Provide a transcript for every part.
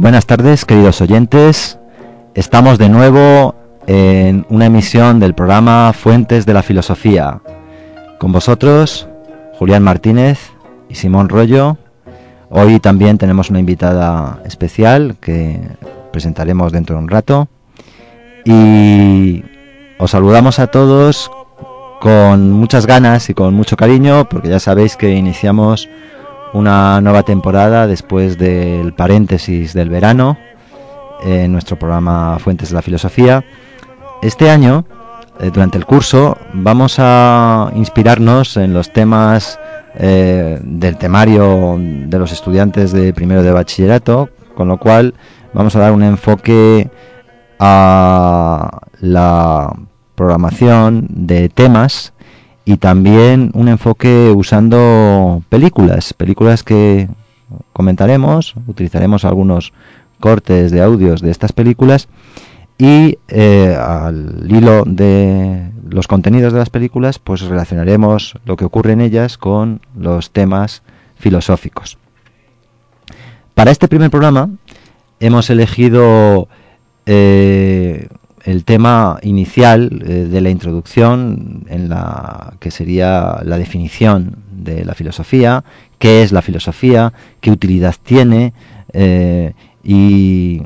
Buenas tardes, queridos oyentes. Estamos de nuevo en una emisión del programa Fuentes de la Filosofía. Con vosotros, Julián Martínez y Simón Rollo. Hoy también tenemos una invitada especial que presentaremos dentro de un rato. Y os saludamos a todos con muchas ganas y con mucho cariño, porque ya sabéis que iniciamos una nueva temporada después del paréntesis del verano en nuestro programa Fuentes de la Filosofía. Este año, eh, durante el curso, vamos a inspirarnos en los temas eh, del temario de los estudiantes de primero de bachillerato, con lo cual vamos a dar un enfoque a la programación de temas y también un enfoque usando películas, películas que comentaremos, utilizaremos algunos cortes de audios de estas películas y eh, al hilo de los contenidos de las películas pues relacionaremos lo que ocurre en ellas con los temas filosóficos. Para este primer programa hemos elegido eh, el tema inicial eh, de la introducción, en la que sería la definición de la filosofía, qué es la filosofía, qué utilidad tiene eh, y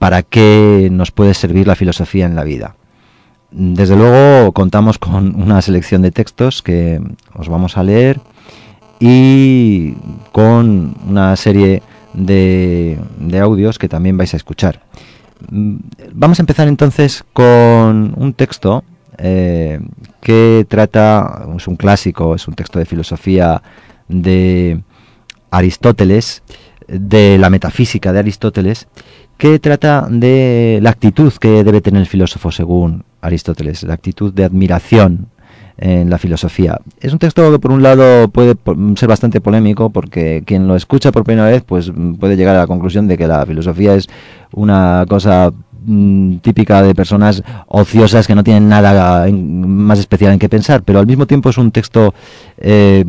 para qué nos puede servir la filosofía en la vida. Desde luego contamos con una selección de textos que os vamos a leer y con una serie de audios que también vais a escuchar. Mm, vamos a empezar entonces con un texto eh, que trata, es un clásico, es un texto de filosofía de Aristóteles, de la metafísica de Aristóteles, que trata de la actitud que debe tener el filósofo según Aristóteles, la actitud de admiración en la filosofía. Es un texto que por un lado puede ser bastante polémico porque quien lo escucha por primera vez pues puede llegar a la conclusión de que la filosofía es una cosa mm, típica de personas ociosas que no tienen nada más especial en qué pensar, pero al mismo tiempo es un texto eh,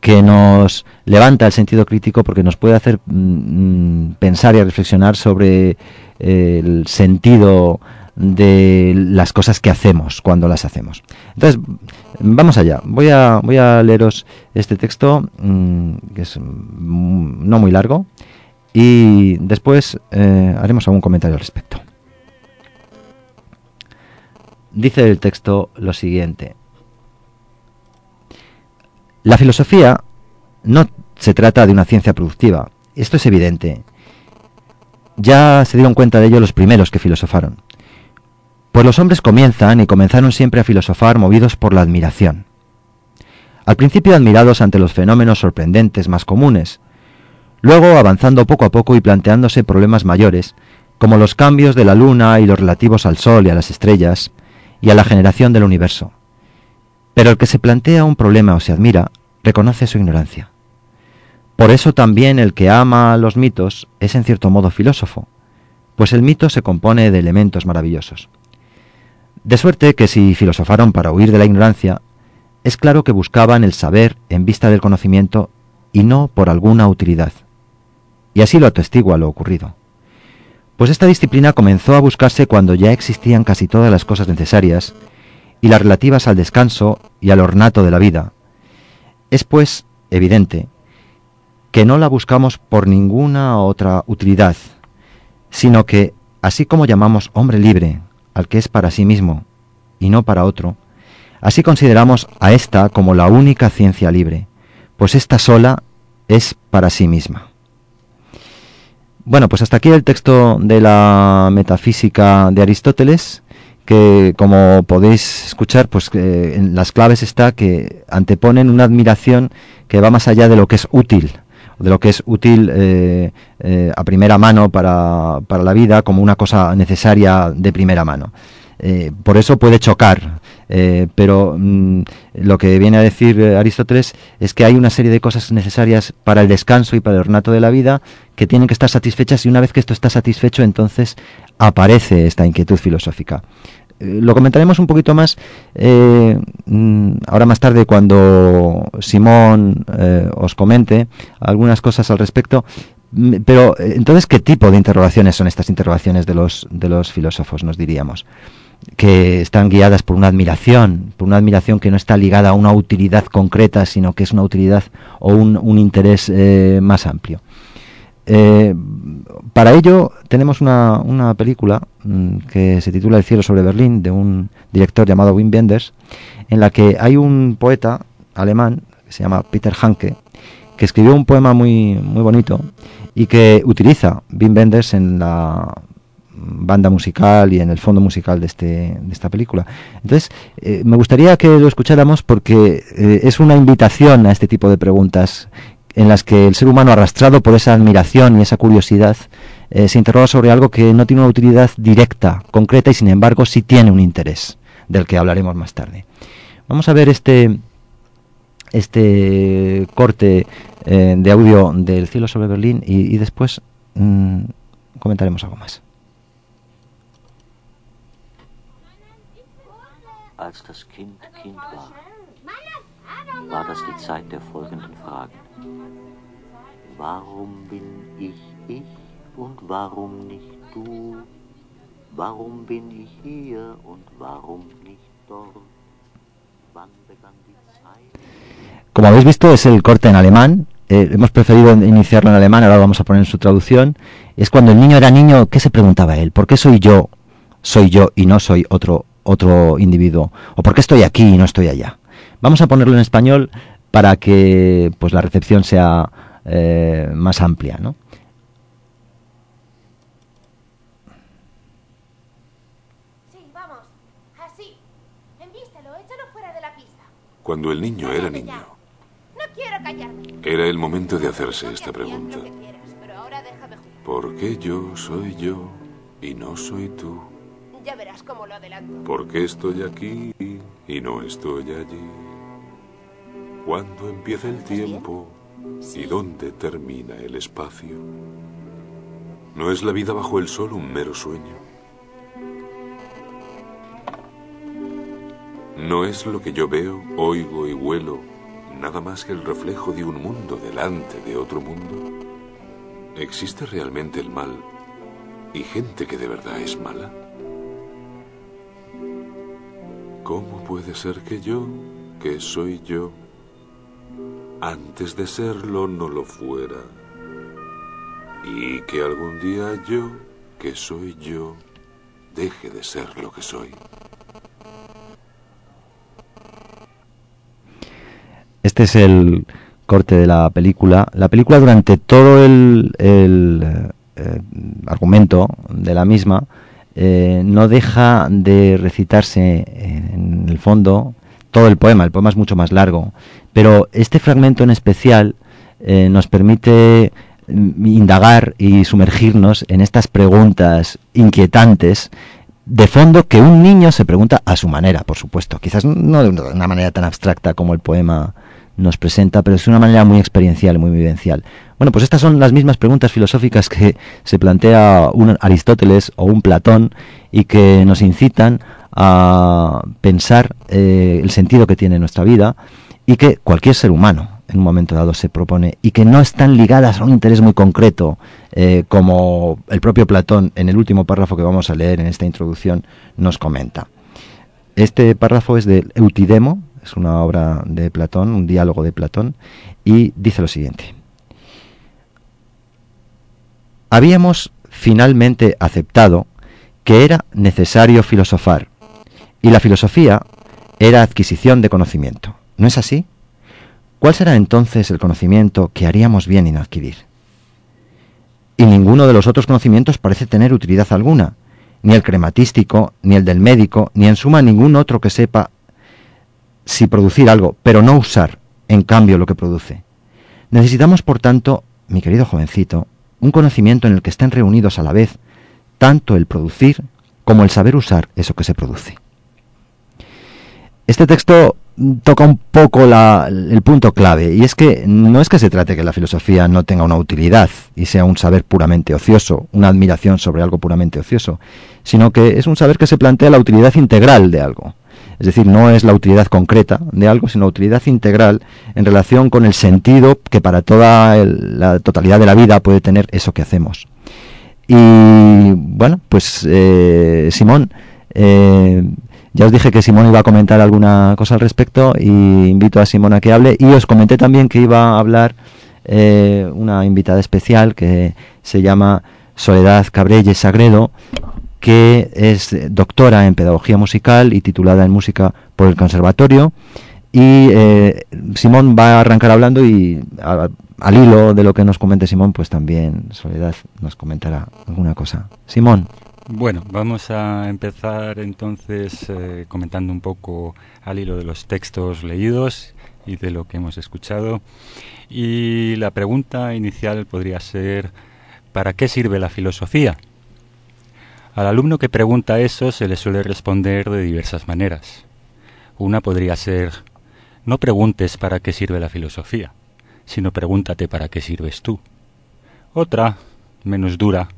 que nos levanta el sentido crítico porque nos puede hacer mm, mm, pensar y reflexionar sobre eh, el sentido de las cosas que hacemos cuando las hacemos. Entonces, vamos allá. Voy a, leeros este texto, mm, que es mm, no muy largo, y después eh, haremos algún comentario al respecto. Dice el texto lo siguiente. La filosofía no se trata de una ciencia productiva. Esto es evidente. Ya se dieron cuenta de ello los primeros que filosofaron. Pues los hombres comienzan y comenzaron siempre a filosofar movidos por la admiración. Al principio admirados ante los fenómenos sorprendentes más comunes, luego avanzando poco a poco y planteándose problemas mayores, como los cambios de la luna y los relativos al sol y a las estrellas, y a la generación del universo. Pero el que se plantea un problema o se admira, reconoce su ignorancia. Por eso también el que ama los mitos es en cierto modo filósofo, pues el mito se compone de elementos maravillosos. De suerte que si filosofaron para huir de la ignorancia, es claro que buscaban el saber en vista del conocimiento y no por alguna utilidad. Y así lo atestigua lo ocurrido. Pues esta disciplina comenzó a buscarse cuando ya existían casi todas las cosas necesarias y las relativas al descanso y al ornato de la vida. Es pues evidente que no la buscamos por ninguna otra utilidad, sino que, así como llamamos hombre libre al que es para sí mismo y no para otro, así consideramos a esta como la única ciencia libre, pues esta sola es para sí misma. Bueno, pues hasta aquí el texto de la metafísica de Aristóteles, que como podéis escuchar, pues en las claves está que anteponen una admiración que va más allá de lo que es útil, de lo que es útil eh, eh, a primera mano para, para, la vida como una cosa necesaria de primera mano. Eh, por eso puede chocar, pero mm, lo que viene a decir Aristóteles es que hay una serie de cosas necesarias para el descanso y para el ornato de la vida que tienen que estar satisfechas y una vez que esto está satisfecho entonces aparece esta inquietud filosófica. Eh, lo comentaremos un poquito más eh, mm, ahora más tarde cuando Simón eh, os comente algunas cosas al respecto. Mm, pero entonces, ¿qué tipo de interrogaciones son estas interrogaciones de los, de los filósofos, nos diríamos? que están guiadas por una admiración, por una admiración que no está ligada a una utilidad concreta, sino que es una utilidad o un, un interés más amplio. Eh, para ello tenemos una, película mm, que se titula El cielo sobre Berlín, de un director llamado Wim Wenders, en la que hay un poeta alemán que se llama Peter Hanke, que escribió un poema muy, muy bonito y que utiliza Wim Wenders en la banda musical y en el fondo musical de, este, de esta película. Entonces, eh, me gustaría que lo escucháramos porque eh, es una invitación a este tipo de preguntas en las que el ser humano, arrastrado por esa admiración y esa curiosidad, eh, se interroga sobre algo que no tiene una utilidad directa, concreta, y sin embargo sí tiene un interés, del que hablaremos más tarde. Vamos a ver este, este corte eh, de audio del cielo sobre Berlín y, después mm, comentaremos algo más. Warum bin ich ich und warum nicht du? Warum bin ich hier und warum nicht dort? Wann begann die Zeit? Como habéis visto, es el corte en alemán. Eh, hemos preferido iniciarlo en alemán, ahora lo vamos a poner en su traducción. Es cuando el niño era niño, ¿qué se preguntaba él? ¿Por qué soy yo, soy yo y no soy otro, otro individuo? ¿O por qué estoy aquí y no estoy allá? Vamos a ponerlo en español para que pues la recepción sea eh, más amplia, ¿no? Sí, vamos, así. Envístelo, échalo fuera de la pista. Cuando el niño era niño, No quiero callarme. era el momento de hacerse esta pregunta. ¿Por qué yo soy yo y no soy tú? Ya verás cómo lo adelanto. ¿Por qué estoy aquí y no estoy allí? ¿Cuándo empieza el tiempo y dónde termina el espacio? ¿No es la vida bajo el sol un mero sueño? ¿No es lo que yo veo, oigo y huelo nada más que el reflejo de un mundo delante de otro mundo? ¿Existe realmente el mal y gente que de verdad es mala? ¿Cómo puede ser que yo, que soy yo, antes de serlo no lo fuera? Y que algún día yo, que soy yo, deje de ser lo que soy. Este es el corte de la película. La película durante todo el, el, eh, argumento de la misma eh, no deja de recitarse en el fondo todo el poema. El poema es mucho más largo, pero este fragmento en especial eh, nos permite mm, indagar y sumergirnos en estas preguntas inquietantes de fondo que un niño se pregunta a su manera, por supuesto. Quizás no de una manera tan abstracta como el poema nos presenta, pero es una manera muy experiencial, muy vivencial. Bueno, pues estas son las mismas preguntas filosóficas que se plantea un Aristóteles o un Platón y que nos incitan a pensar eh, el sentido que tiene nuestra vida y que cualquier ser humano en un momento dado se propone y que no están ligadas a un interés muy concreto, eh, como el propio Platón en el último párrafo que vamos a leer en esta introducción nos comenta. Este párrafo es de Eutidemo, es una obra de Platón, un diálogo de Platón, y dice lo siguiente. Habíamos finalmente aceptado que era necesario filosofar, y la filosofía era adquisición de conocimiento. ¿No es así? ¿Cuál será entonces el conocimiento que haríamos bien en adquirir? y ninguno de los otros conocimientos parece tener utilidad alguna, ni el crematístico, ni el del médico, ni en suma ningún otro que sepa si producir algo, pero no usar, en cambio, lo que produce. Necesitamos, por tanto, mi querido jovencito, un conocimiento en el que estén reunidos a la vez tanto el producir como el saber usar eso que se produce. Este texto toca un poco el punto clave, y es que no es que se trate que la filosofía no tenga una utilidad y sea un saber puramente ocioso, una admiración sobre algo puramente ocioso, sino que es un saber que se plantea la utilidad integral de algo. Es decir, no es la utilidad concreta de algo, sino la utilidad integral en relación con el sentido que para toda la totalidad de la vida puede tener eso que hacemos. Y bueno, pues eh, Simón, eh, ya os dije que Simón iba a comentar alguna cosa al respecto y invito a Simón a que hable. Y os comenté también que iba a hablar eh, una invitada especial que se llama Soledad Cabrelles Sagredo, que es doctora en pedagogía musical y titulada en música por el conservatorio. Y eh, Simón va a arrancar hablando y al hilo de lo que nos comente Simón, pues también Soledad nos comentará alguna cosa. Simón. Bueno, vamos a empezar entonces eh, comentando un poco al hilo de los textos leídos y de lo que hemos escuchado. Y la pregunta inicial podría ser, ¿para qué sirve la filosofía? Al alumno que pregunta eso se le suele responder de diversas maneras. Una podría ser, no preguntes para qué sirve la filosofía, sino pregúntate para qué sirves tú. Otra, menos dura,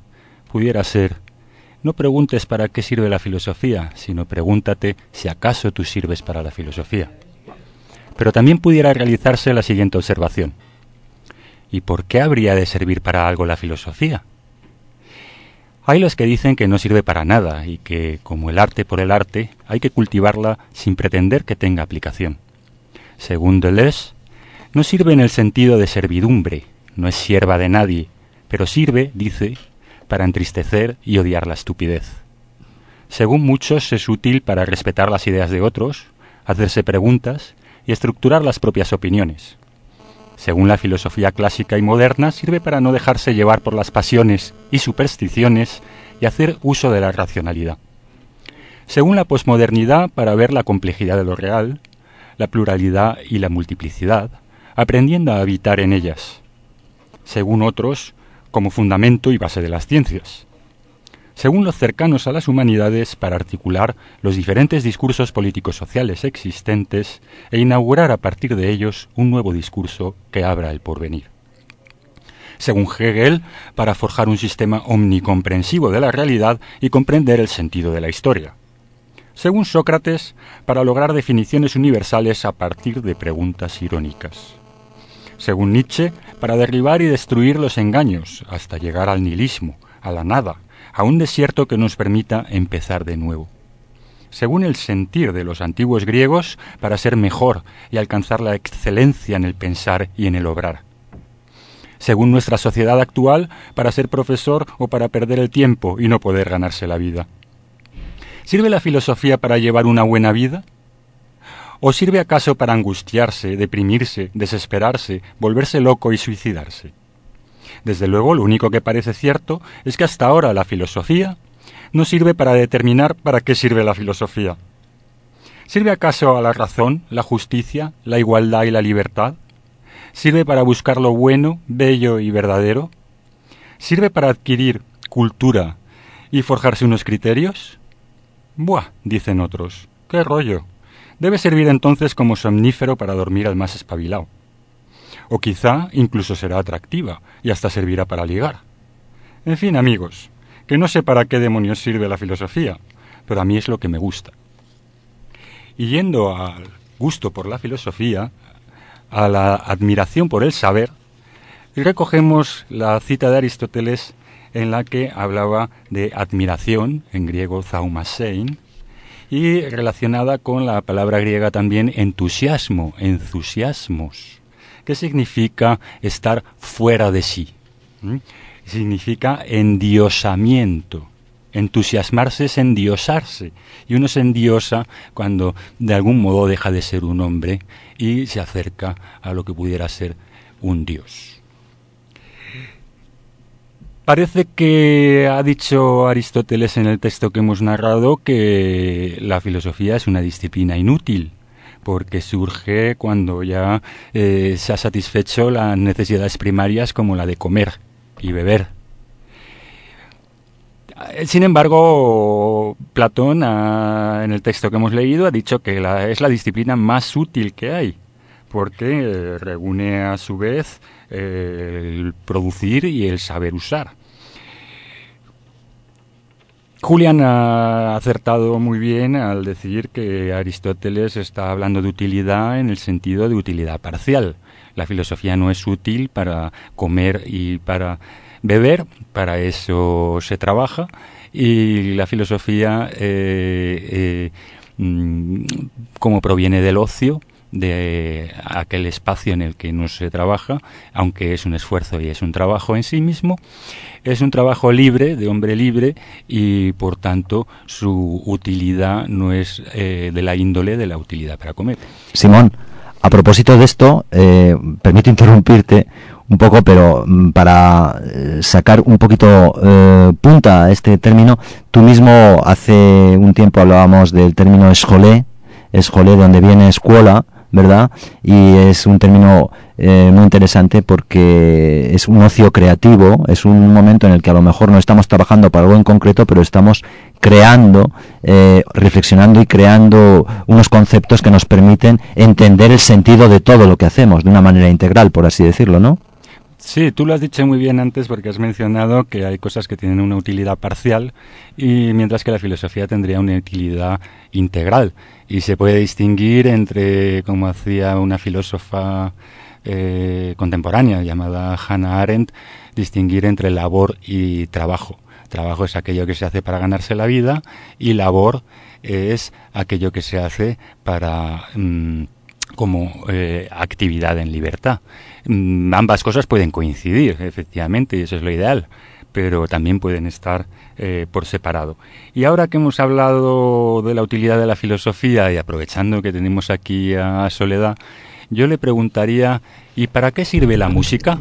pudiera ser, no preguntes para qué sirve la filosofía, sino pregúntate si acaso tú sirves para la filosofía. Pero también pudiera realizarse la siguiente observación. ¿Y por qué habría de servir para algo la filosofía? Hay los que dicen que no sirve para nada y que, como el arte por el arte, hay que cultivarla sin pretender que tenga aplicación. Según Deleuze, no sirve en el sentido de servidumbre, no es sierva de nadie, pero sirve, dice, para entristecer y odiar la estupidez. Según muchos es útil para respetar las ideas de otros, hacerse preguntas y estructurar las propias opiniones. Según la filosofía clásica y moderna, sirve para no dejarse llevar por las pasiones y supersticiones y hacer uso de la racionalidad. Según la posmodernidad, para ver la complejidad de lo real, la pluralidad y la multiplicidad, aprendiendo a habitar en ellas. Según otros, como fundamento y base de las ciencias. Según los cercanos a las humanidades, para articular los diferentes discursos políticos sociales existentes e inaugurar a partir de ellos un nuevo discurso que abra el porvenir. Según Hegel, para forjar un sistema omnicomprensivo de la realidad y comprender el sentido de la historia. Según Sócrates, para lograr definiciones universales a partir de preguntas irónicas según Nietzsche, para derribar y destruir los engaños, hasta llegar al nihilismo, a la nada, a un desierto que nos permita empezar de nuevo. Según el sentir de los antiguos griegos, para ser mejor y alcanzar la excelencia en el pensar y en el obrar. Según nuestra sociedad actual, para ser profesor o para perder el tiempo y no poder ganarse la vida. ¿Sirve la filosofía para llevar una buena vida? ¿O sirve acaso para angustiarse, deprimirse, desesperarse, volverse loco y suicidarse? Desde luego, lo único que parece cierto es que hasta ahora la filosofía no sirve para determinar para qué sirve la filosofía. ¿Sirve acaso a la razón, la justicia, la igualdad y la libertad? ¿Sirve para buscar lo bueno, bello y verdadero? ¿Sirve para adquirir cultura y forjarse unos criterios? Buah, dicen otros, qué rollo. Debe servir entonces como somnífero para dormir al más espabilado. O quizá incluso será atractiva y hasta servirá para ligar. En fin, amigos, que no sé para qué demonios sirve la filosofía, pero a mí es lo que me gusta. Y yendo al gusto por la filosofía, a la admiración por el saber, recogemos la cita de Aristóteles en la que hablaba de admiración, en griego zaumasein, y relacionada con la palabra griega también entusiasmo, entusiasmos, que significa estar fuera de sí. Significa endiosamiento. Entusiasmarse es endiosarse. Y uno se endiosa cuando de algún modo deja de ser un hombre y se acerca a lo que pudiera ser un dios. Parece que ha dicho Aristóteles en el texto que hemos narrado que la filosofía es una disciplina inútil porque surge cuando ya eh, se ha satisfecho las necesidades primarias como la de comer y beber. Sin embargo, Platón, en el texto que hemos leído, ha dicho que es la disciplina más útil que hay, porque eh, reúne a su vez eh, el producir y el saber usar. Julián ha acertado muy bien al decir que Aristóteles está hablando de utilidad en el sentido de utilidad parcial. La filosofía no es útil para comer y para beber, para eso se trabaja, y la filosofía, eh, eh, mm, como proviene del ocio, de aquel espacio en el que no se trabaja, aunque es un esfuerzo y es un trabajo en sí mismo, es un trabajo libre, de hombre libre, y por tanto su utilidad no es eh, de la índole de la utilidad para comer. Simón, a propósito de esto, eh, permito interrumpirte un poco, pero mm, para eh, sacar un poquito punta a este término, tú mismo hace un tiempo hablábamos del término escolé, escolé de donde viene escuela, ¿verdad? Y es un término eh, muy interesante porque es un ocio creativo, es un momento en el que a lo mejor no estamos trabajando para algo en concreto, pero estamos creando, eh, reflexionando y creando unos conceptos que nos permiten entender el sentido de todo lo que hacemos de una manera integral, por así decirlo, ¿no? Sí, tú lo has dicho muy bien antes porque has mencionado que hay cosas que tienen una utilidad parcial y mientras que la filosofía tendría una utilidad integral y se puede distinguir entre, como hacía una filósofa eh, contemporánea llamada Hannah Arendt, distinguir entre labor y trabajo. Trabajo es aquello que se hace para ganarse la vida y labor es aquello que se hace para mm, como eh, actividad en libertad. Mm, ambas cosas pueden coincidir, efectivamente, y eso es lo ideal, pero también pueden estar eh, por separado. Y ahora que hemos hablado de la utilidad de la filosofía y aprovechando que tenemos aquí a Soledad, yo le preguntaría, ¿y para qué sirve la música?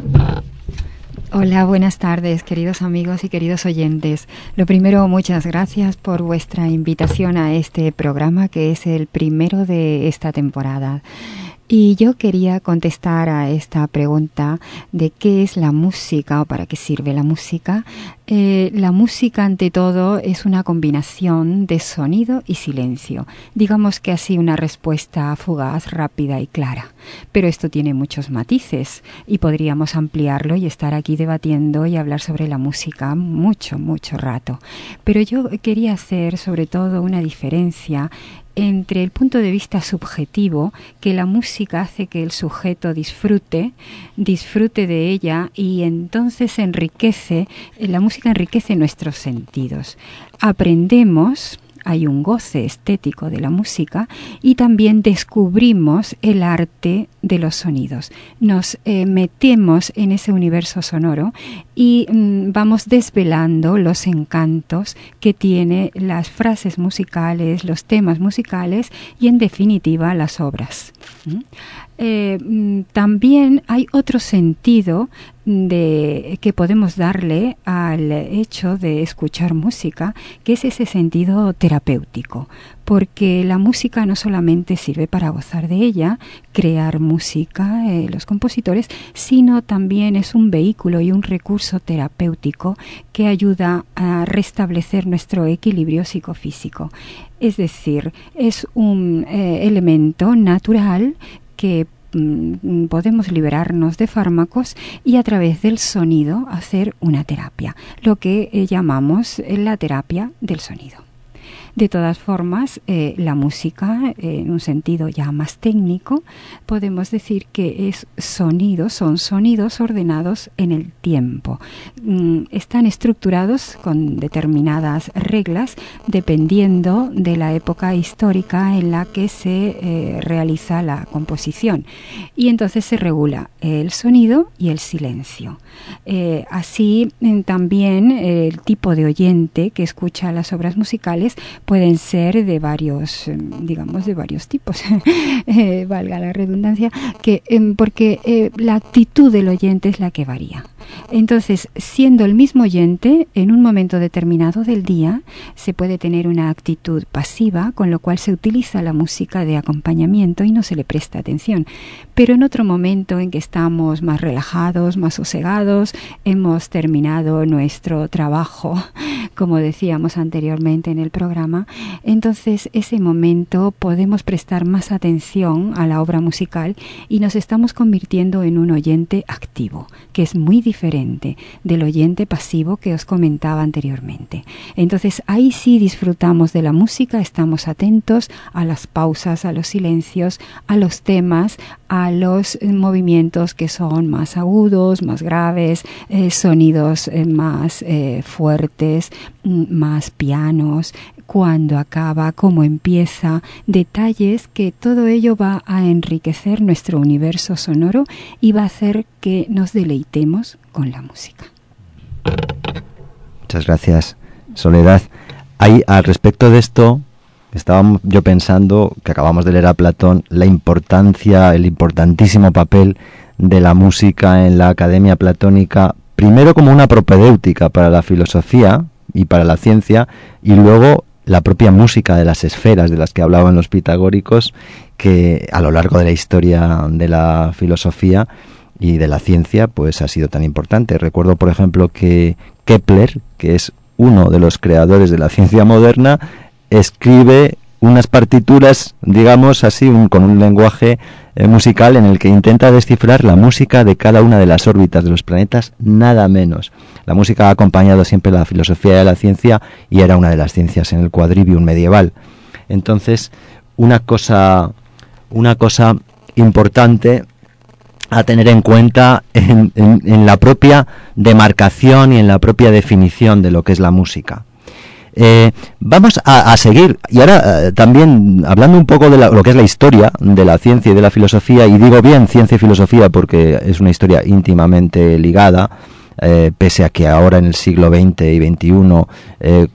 Hola, buenas tardes, queridos amigos y queridos oyentes. Lo primero, muchas gracias por vuestra invitación a este programa que es el primero de esta temporada. Y yo quería contestar a esta pregunta de qué es la música o para qué sirve la música. Eh, la música, ante todo, es una combinación de sonido y silencio. Digamos que así una respuesta fugaz, rápida y clara. Pero esto tiene muchos matices y podríamos ampliarlo y estar aquí debatiendo y hablar sobre la música mucho, mucho rato. Pero yo quería hacer sobre todo una diferencia entre el punto de vista subjetivo, que la música hace que el sujeto disfrute, disfrute de ella y entonces enriquece, la música enriquece nuestros sentidos. Aprendemos hay un goce estético de la música y también descubrimos el arte de los sonidos. Nos eh, metemos en ese universo sonoro y mm, vamos desvelando los encantos que tiene las frases musicales, los temas musicales y en definitiva las obras. Eh, mm, también hay otro sentido de, que podemos darle al hecho de escuchar música, que es ese sentido terapéutico, porque la música no solamente sirve para gozar de ella, crear música, eh, los compositores, sino también es un vehículo y un recurso terapéutico que ayuda a restablecer nuestro equilibrio psicofísico. Es decir, es un eh, elemento natural que mm, podemos liberarnos de fármacos y a través del sonido hacer una terapia, lo que eh, llamamos la terapia del sonido. De todas formas, eh, la música, en un sentido ya más técnico, podemos decir que es sonido, son sonidos ordenados en el tiempo. Mm, están estructurados con determinadas reglas dependiendo de la época histórica en la que se eh, realiza la composición. Y entonces se regula el sonido y el silencio. Eh, así también el tipo de oyente que escucha las obras musicales pueden ser de varios, em, digamos, de varios tipos, eh, valga la redundancia, que em, porque eh, la actitud del oyente es la que varía. Entonces, siendo el mismo oyente, en un momento determinado del día se puede tener una actitud pasiva, con lo cual se utiliza la música de acompañamiento y no se le presta atención. Pero en otro momento en que estamos más relajados, más sosegados, hemos terminado nuestro trabajo, como decíamos anteriormente en el programa, entonces ese momento podemos prestar más atención a la obra musical y nos estamos convirtiendo en un oyente activo, que es muy diferente del oyente pasivo que os comentaba anteriormente. Entonces ahí sí disfrutamos de la música, estamos atentos a las pausas, a los silencios, a los temas, a los eh, movimientos que son más agudos, más graves, eh, sonidos eh, más fuertes, mm, más pianos, cuando acaba, cómo empieza, detalles que todo ello va a enriquecer nuestro universo sonoro y va a hacer que nos deleitemos con la música. Muchas gracias, Soledad. Hay, al respecto de esto, estaba yo pensando que acabamos de leer a Platón la importancia, el importantísimo papel de la música en la academia platónica, primero como una propedéutica para la filosofía y para la ciencia, y luego la propia música de las esferas de las que hablaban los pitagóricos, que a lo largo de la historia de la filosofía y de la ciencia, pues ha sido tan importante. Recuerdo, por ejemplo, que Kepler, que es uno de los creadores de la ciencia moderna, escribe unas partituras, digamos así, con un lenguaje eh, musical en el que intenta descifrar la música de cada una de las órbitas de los planetas, nada menos. La música ha acompañado siempre la filosofía de la ciencia y era una de las ciencias en el quadrivium medieval. Entonces, una cosa, una cosa importante a tener en cuenta en, en la propia demarcación y en la propia definición de lo que es la música. Eh, vamos a, seguir, y ahora eh, también hablando un poco de lo que es la historia de la ciencia y de la filosofía, y digo bien ciencia y filosofía porque es una historia íntimamente ligada, eh, pese a que ahora en el siglo XX y XXI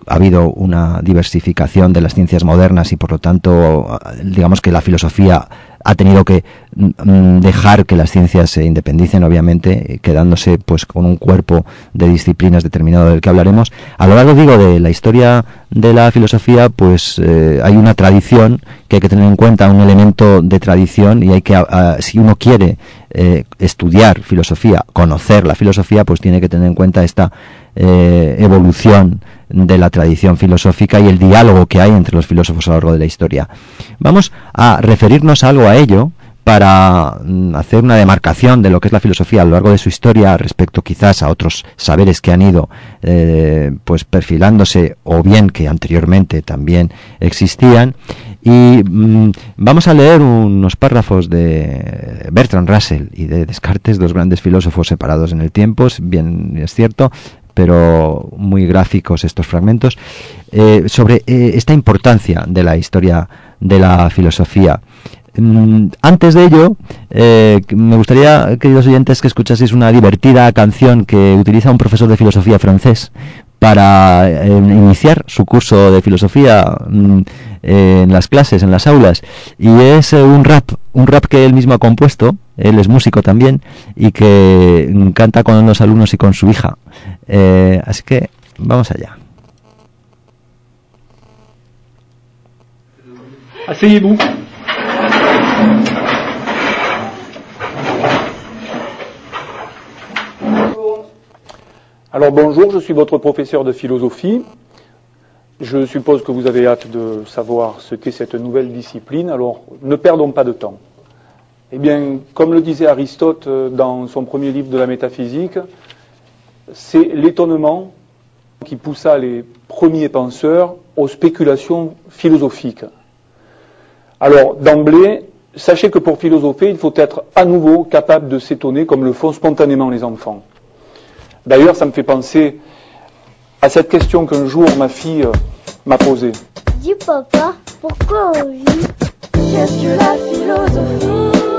ha habido una diversificación de las ciencias modernas y por lo tanto digamos que la filosofía ha tenido que mm, dejar que las ciencias se independicen, obviamente, quedándose pues con un cuerpo de disciplinas determinado del que hablaremos. A lo largo, digo, de la historia de la filosofía, pues eh, hay una tradición que hay que tener en cuenta, un elemento de tradición, y hay que, si uno quiere eh, estudiar filosofía, conocer la filosofía, pues tiene que tener en cuenta esta eh, evolución de la tradición filosófica y el diálogo que hay entre los filósofos a lo largo de la historia. Vamos a referirnos algo a ello para mm, hacer una demarcación de lo que es la filosofía a lo largo de su historia respecto quizás a otros saberes que han ido eh, pues perfilándose o bien que anteriormente también existían y mm, vamos a leer unos párrafos de Bertrand Russell y de Descartes, dos grandes filósofos separados en el tiempo, bien es cierto, pero muy gráficos estos fragmentos, eh, sobre eh, esta importancia de la historia de la filosofía. Mm, antes de ello, eh, me gustaría, queridos oyentes, que escuchaseis una divertida canción que utiliza un profesor de filosofía francés para iniciar su curso de filosofía mm, en las clases, en las aulas, y es un rap, un rap que él mismo ha compuesto, él es músico también, y que canta con los alumnos y con su hija. Eh, así que vamos allá. Asseyez-vous. Alors bonjour, je suis votre professeur de philosophie. Je suppose que vous avez hâte de savoir ce qu'est cette nouvelle discipline, alors ne perdons pas de temps. Eh bien, comme le disait Aristote euh, dans son premier livre de la métaphysique, c'est l'étonnement qui poussa les premiers penseurs aux spéculations philosophiques. Alors, d'emblée, sachez que pour philosopher, il faut être à nouveau capable de s'étonner comme le font spontanément les enfants. D'ailleurs, ça me fait penser à cette question qu'un jour ma fille euh, m'a posée. Dis papa, pourquoi on vit? Qu'est-ce que la philosophie?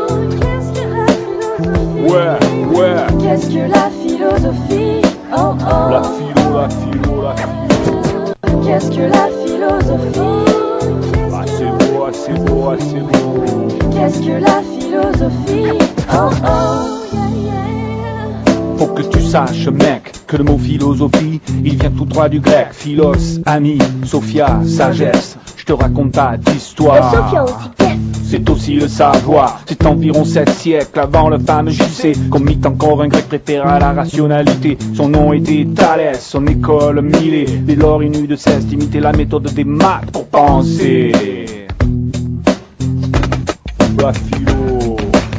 Ouais, ouais. Qu'est-ce que la philosophie? Oh oh. La philo, la philo, la philo. Qu'est-ce que la philosophie? Ah, c'est beau, ah, c'est beau, ah, c'est beau. Qu'est-ce que la philosophie? Oh oh. Faut que tu saches, mec, que le mot philosophie, il vient tout droit du grec. Philos, ami, Sophia, sagesse. Je te raconte pas d'histoire. Sophia aussi, qu'est-ce C'est aussi le savoir. C'est environ sept siècles avant le fameux JC qu'on mit encore un grec préféré à la rationalité. Son nom était Thalès, son école Millet. Dès lors, il n'eut de cesse d'imiter la méthode des maths pour penser.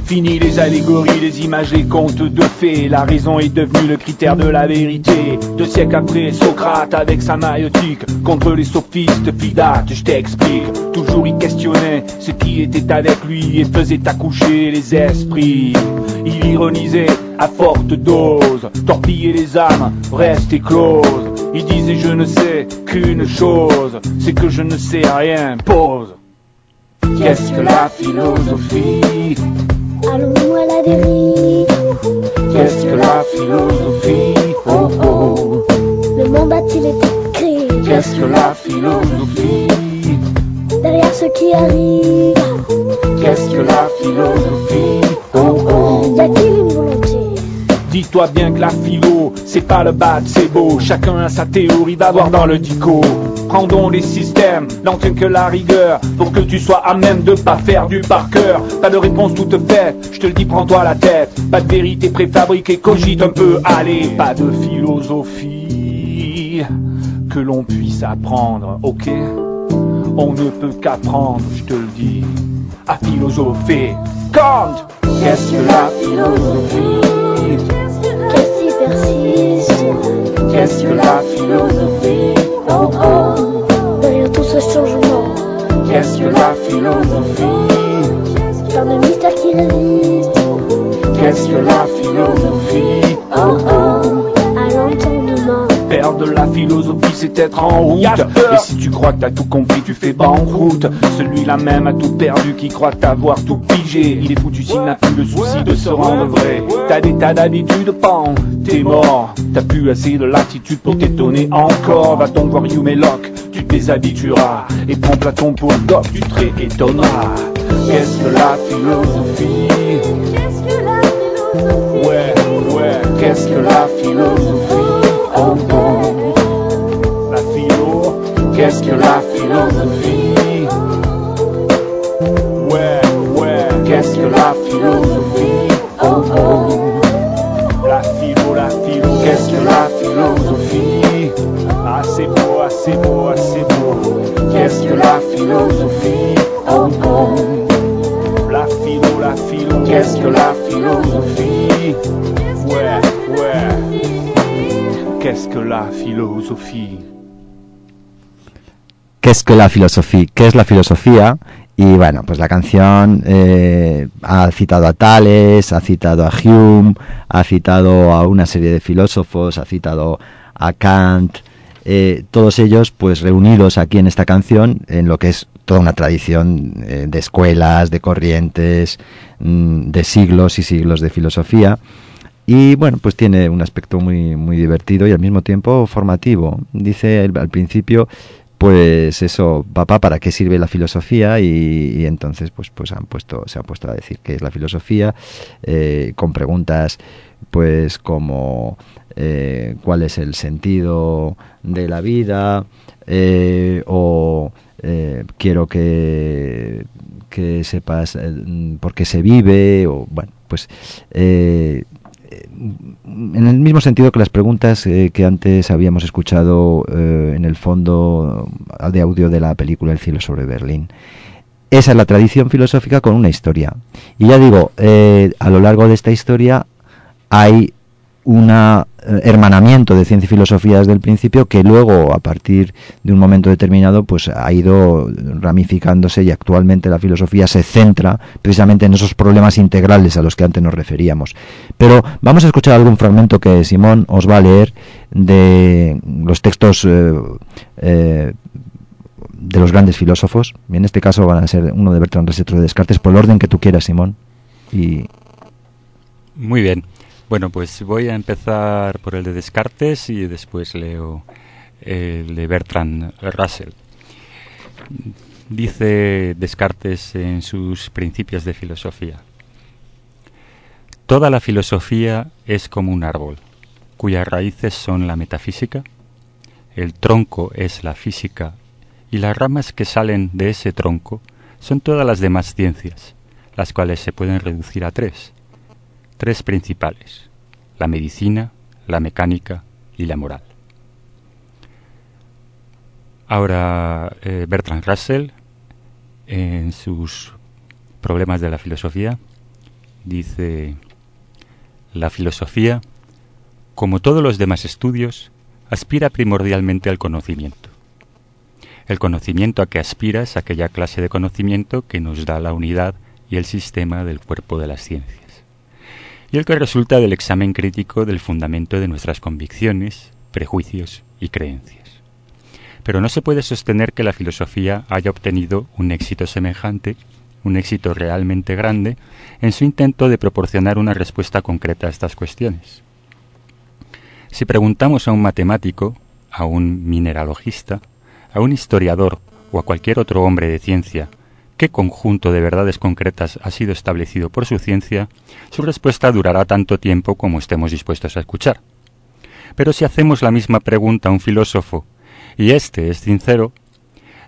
Fini les allégories, les images, les contes de fées. La raison est devenue le critère de la vérité. Deux siècles après, Socrate avec sa maïotique contre les sophistes, Philate, je t'explique. Toujours il questionnait ce qui était avec lui et faisait accoucher les esprits. Il ironisait à forte dose, torpiller les âmes, rester close. Il disait je ne sais qu'une chose, c'est que je ne sais rien. Pause. Qu'est-ce que la philosophie? Allons-nous à la dérive Qu'est-ce que la philosophie? Oh oh Le monde a-t-il été créé? Qu'est-ce que la philosophie? Derrière ce qui arrive. Qu'est-ce que la philosophie? Oh oh Dis-toi bien que la philo, c'est pas le bad, c'est beau. Chacun a sa théorie, va voir dans le dico. Prendons les systèmes, n'en que la rigueur, pour que tu sois à même de pas faire du par cœur. Pas de réponse toute faite, je te le dis, prends-toi la tête. Pas de vérité préfabriquée, cogite un peu, allez. Pas de philosophie que l'on puisse apprendre, ok? On ne peut qu'apprendre, je te le dis, à philosopher. Kant Qu'est-ce que la philosophie persiste Qu'est-ce que la philosophie Oh oh Derrière tout ce changement Qu'est-ce que la philosophie. Plein de mystères qui résistent Qu'est-ce que la philosophie Oh oh Perdre la philosophie, c'est être en route. Et si tu crois que t'as tout compris, tu fais banqueroute. Celui-là même a tout perdu qui croit t'avoir tout pigé. Il est foutu s'il n'a plus le souci de se rendre vrai. T'as des tas d'habitudes, pan, t'es mort. T'as plus assez de latitude pour t'étonner encore. Va donc voir et Locke, tu te déshabitueras. Et prends Platon pour doc, tu te réétonneras. Qu'est-ce que la philosophie? Qu'est-ce que la philosophie? Ouais, ouais, qu'est-ce que la philosophie? Oh oh, philo, qu'est-ce que la philosophie? Ouais, ouais, qu'est-ce que la philosophie? Oh oh, la philo, la philo, qu'est-ce que la philosophie? Ah c'est beau, ah c'est beau, ah c'est beau, qu'est-ce que la philosophie? Oh oh, la philo, la philo, qu'est-ce que la philosophie? Ouais, ouais. Qu'est-ce que la philosophie? ¿Qué es que la filosofía? ¿Qué es la filosofía? Y bueno, pues la canción eh, ha citado a Tales, ha citado a Hume, ha citado a una serie de filósofos, ha citado a Kant, eh, todos ellos pues reunidos aquí en esta canción en lo que es toda una tradición eh, de escuelas, de corrientes, mm, de siglos y siglos de filosofía. Y bueno, pues tiene un aspecto muy, muy divertido y al mismo tiempo formativo. Dice al principio, pues eso, papá, ¿para qué sirve la filosofía? Y, entonces pues, pues han puesto, se han puesto a decir qué es la filosofía, eh, con preguntas pues como eh, cuál es el sentido de la vida, eh, o eh, quiero que, que sepas por qué se vive, o bueno, pues en el mismo sentido que las preguntas eh, que antes habíamos escuchado eh, en el fondo de audio de la película El cielo sobre Berlín. Esa es la tradición filosófica con una historia. Y ya digo, eh, a lo largo de esta historia hay un hermanamiento de ciencia y filosofía desde el principio que luego, a partir de un momento determinado, pues ha ido ramificándose y actualmente la filosofía se centra precisamente en esos problemas integrales a los que antes nos referíamos. Pero vamos a escuchar algún fragmento que Simón os va a leer de los textos eh, eh, de los grandes filósofos. En este caso van a ser uno de Bertrand Russell, de Descartes, por el orden que tú quieras, Simón. Y Muy bien. Bueno, pues voy a empezar por el de Descartes y después leo el de Bertrand Russell. dice Descartes en sus principios de filosofía. Toda la filosofía es como un árbol, cuyas raíces son la metafísica, el tronco es la física y las ramas que salen de ese tronco son todas las demás ciencias, las cuales se pueden reducir a tres, tres principales, la medicina, la mecánica y la moral. Ahora, eh, Bertrand Russell, en sus problemas de la filosofía, dice, la filosofía, como todos los demás estudios, aspira primordialmente al conocimiento. El conocimiento a que aspira es aquella clase de conocimiento que nos da la unidad y el sistema del cuerpo de las ciencias, el que resulta del examen crítico del fundamento de nuestras convicciones, prejuicios y creencias. Pero no se puede sostener que la filosofía haya obtenido un éxito semejante, un éxito realmente grande, en su intento de proporcionar una respuesta concreta a estas cuestiones. Si preguntamos a un matemático, a un mineralogista, a un historiador o a cualquier otro hombre de ciencia qué conjunto de verdades concretas ha sido establecido por su ciencia, su respuesta durará tanto tiempo como estemos dispuestos a escuchar. Pero si hacemos la misma pregunta a un filósofo, y éste es sincero,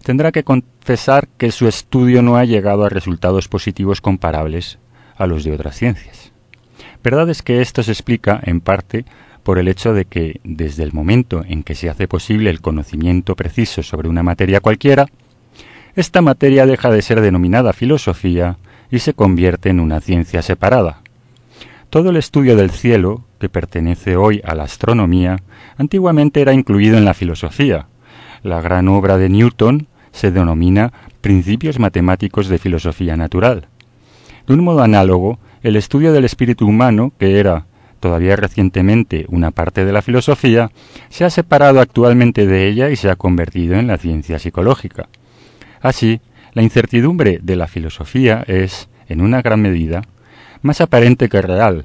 tendrá que confesar que su estudio no ha llegado a resultados positivos comparables a los de otras ciencias. Verdad es que esto se explica, en parte, por el hecho de que, desde el momento en que se hace posible el conocimiento preciso sobre una materia cualquiera, esta materia deja de ser denominada filosofía y se convierte en una ciencia separada. Todo el estudio del cielo, que pertenece hoy a la astronomía, antiguamente era incluido en la filosofía. La gran obra de Newton se denomina Principios Matemáticos de Filosofía Natural. De un modo análogo, el estudio del espíritu humano, que era todavía recientemente una parte de la filosofía, se ha separado actualmente de ella y se ha convertido en la ciencia psicológica. Así, la incertidumbre de la filosofía es, en una gran medida, más aparente que real.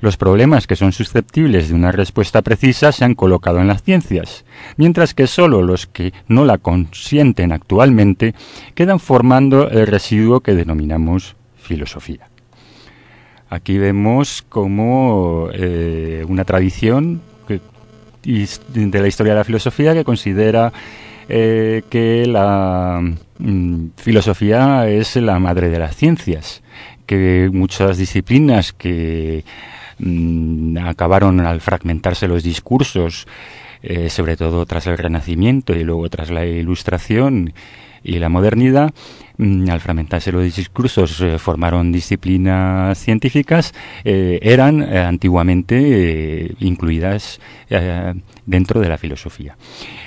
Los problemas que son susceptibles de una respuesta precisa se han colocado en las ciencias, mientras que sólo los que no la consienten actualmente quedan formando el residuo que denominamos filosofía. Aquí vemos como eh, una tradición de la historia de la filosofía que considera eh, que la mm, filosofía es la madre de las ciencias, que muchas disciplinas que mm, acabaron al fragmentarse los discursos, eh, sobre todo tras el Renacimiento y luego tras la Ilustración y la modernidad, Mm, al fragmentarse los discursos, eh, formaron disciplinas científicas, eh, eran eh, antiguamente incluidas dentro de la filosofía.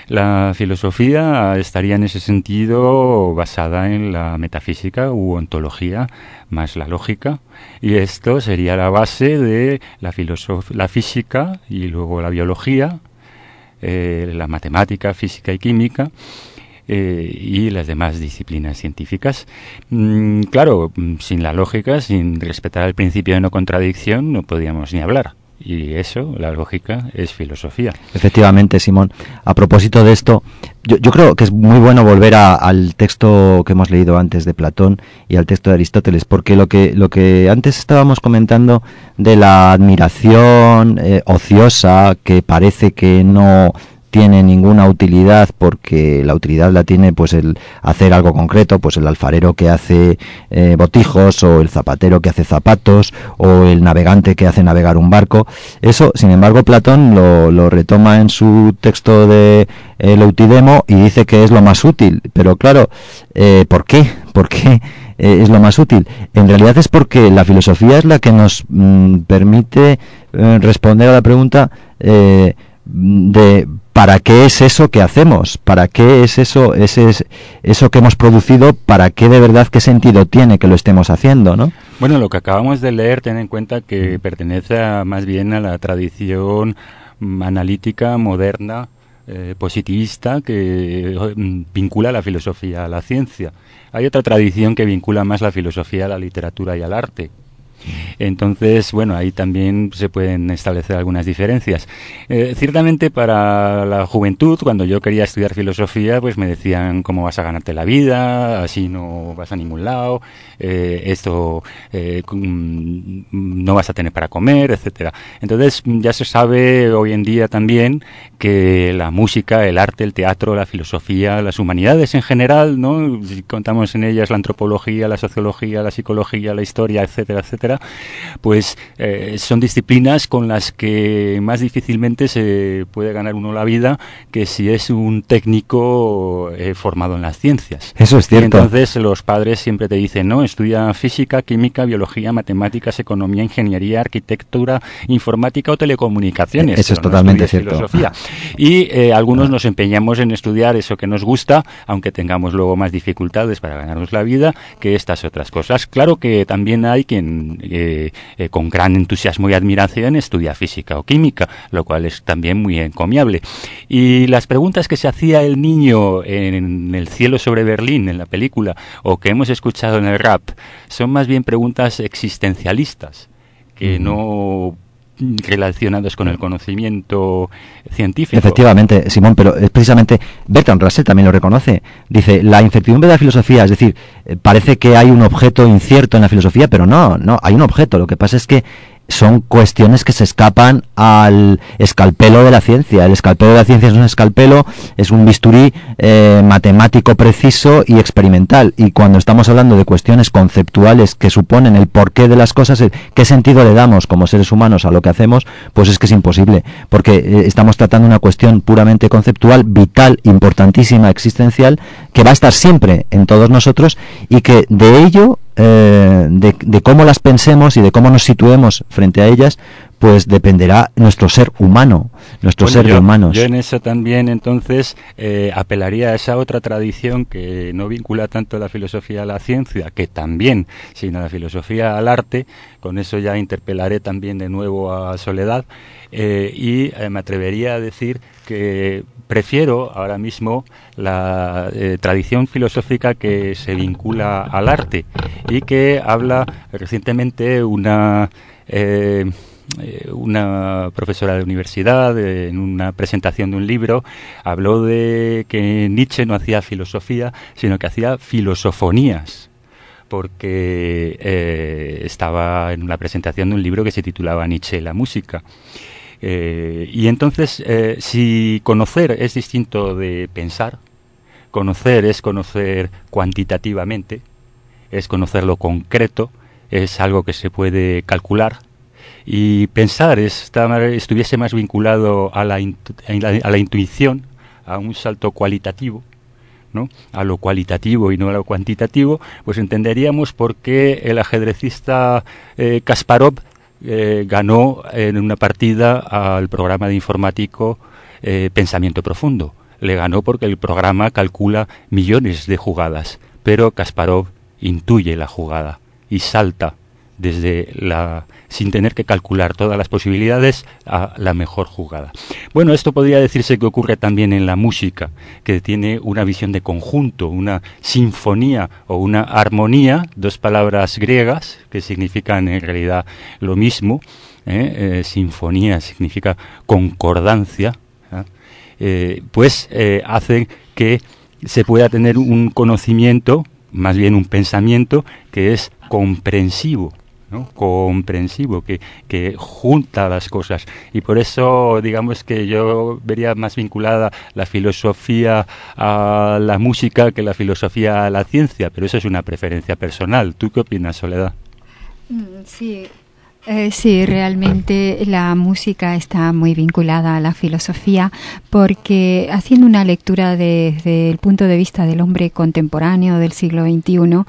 La filosofía estaría en ese sentido basada en la metafísica u ontología, más la lógica, y esto sería la base de la, la física y luego la biología, la matemática, física y química, eh, y las demás disciplinas científicas. Mm, claro, mm, sin la lógica, sin respetar el principio de no contradicción, no podíamos ni hablar. Y eso, la lógica, es filosofía. Efectivamente, Simón. A propósito de esto, yo, creo que es muy bueno volver al texto que hemos leído antes de Platón y al texto de Aristóteles, porque lo que, lo que antes estábamos comentando de la admiración eh, ociosa que parece que no tiene ninguna utilidad porque la utilidad la tiene pues el hacer algo concreto, pues el alfarero que hace eh, botijos o el zapatero que hace zapatos o el navegante que hace navegar un barco. Eso, sin embargo, Platón lo, retoma en su texto de el Eutidemo y dice que es lo más útil. Pero claro, eh, ¿por qué? ¿Por qué? Eh, es lo más útil. En realidad es porque la filosofía es la que nos mm, permite responder a la pregunta de ¿para qué es eso que hacemos? ¿Para qué es eso, ese es eso que hemos producido? ¿Para qué de verdad qué sentido tiene que lo estemos haciendo, no? Bueno, lo que acabamos de leer, ten en cuenta que pertenece más bien a la tradición mm, analítica moderna eh, positivista que mm, vincula la filosofía a la ciencia. Hay otra tradición que vincula más la filosofía a la literatura y al arte. Entonces, bueno, ahí también se pueden establecer algunas diferencias. Eh, ciertamente para la juventud, cuando yo quería estudiar filosofía, pues me decían cómo vas a ganarte la vida, así no vas a ningún lado, eh, esto eh, no vas a tener para comer, etcétera. Entonces ya se sabe hoy en día también que la música, el arte, el teatro, la filosofía, las humanidades en general, ¿no? Si contamos en ellas la antropología, la sociología, la psicología, la historia, etcétera, etcétera, pues eh, son disciplinas con las que más difícilmente se puede ganar uno la vida que si es un técnico eh, formado en las ciencias. Eso es cierto. entonces los padres siempre te dicen, no, estudia física, química, biología, matemáticas, economía, ingeniería, arquitectura, informática o telecomunicaciones. Eso es totalmente cierto. Filosofía. Y eh, algunos nos empeñamos en estudiar eso que nos gusta, aunque tengamos luego más dificultades para ganarnos la vida que estas otras cosas. Claro que también hay quien eh, eh, con gran entusiasmo y admiración estudia física o química, lo cual es también muy encomiable. Y las preguntas que se hacía el niño en El cielo sobre Berlín, en la película, o que hemos escuchado en el rap, son más bien preguntas existencialistas que no relacionados con el conocimiento científico. Efectivamente, Simón, pero es precisamente Bertrand Russell también lo reconoce. Dice, la incertidumbre de la filosofía, es decir, eh, parece que hay un objeto incierto en la filosofía, pero no, no, hay un objeto. Lo que pasa es que son cuestiones que se escapan al escalpelo de la ciencia. El escalpelo de la ciencia es un escalpelo, es un bisturí eh, matemático preciso y experimental. Y cuando estamos hablando de cuestiones conceptuales que suponen el porqué de las cosas, qué sentido le damos como seres humanos a lo que hacemos, pues es que es imposible, porque eh, estamos tratando una cuestión puramente conceptual, vital, importantísima, existencial, que va a estar siempre en todos nosotros y que de ello eh, de, cómo las pensemos y de cómo nos situemos frente a ellas, pues dependerá nuestro ser humano, nuestro ser de humanos. Yo en eso también entonces eh, apelaría a esa otra tradición que no vincula tanto la filosofía a la ciencia, que también, sino la filosofía al arte. Con eso ya interpelaré también de nuevo a Soledad eh, y me atrevería a decir que prefiero ahora mismo la eh, tradición filosófica que se vincula al arte y que habla recientemente una eh, eh, una profesora de universidad en una presentación de un libro habló de que Nietzsche no hacía filosofía sino que hacía filosofonías porque estaba en una presentación de un libro que se titulaba Nietzsche la música. Eh, y entonces, eh, si conocer es distinto de pensar, conocer es conocer cuantitativamente, es conocer lo concreto, es algo que se puede calcular, y pensar estuviese más vinculado a la, a la intuición, a un salto cualitativo, ¿no? a lo cualitativo y no a lo cuantitativo, pues entenderíamos por qué el ajedrecista eh, Kasparov eh, ganó en una partida al programa de informático eh, Pensamiento Profundo. Le ganó porque el programa calcula millones de jugadas, pero Kasparov intuye la jugada y salta desde la sin tener que calcular todas las posibilidades a la mejor jugada. Bueno, esto podría decirse que ocurre también en la música, que tiene una visión de conjunto, una sinfonía o una armonía, dos palabras griegas que significan en realidad lo mismo. ¿eh? Eh, sinfonía significa concordancia, eh, pues hace que se pueda tener un conocimiento, más bien un pensamiento que es comprensivo comprensivo, que, que junta las cosas. Y por eso, digamos que yo vería más vinculada la filosofía a la música que la filosofía a la ciencia, pero eso es una preferencia personal. ¿Tú qué opinas, Soledad? Mm, sí, eh, sí, realmente la música está muy vinculada a la filosofía porque haciendo una lectura desde el punto de vista del hombre contemporáneo del siglo XXI,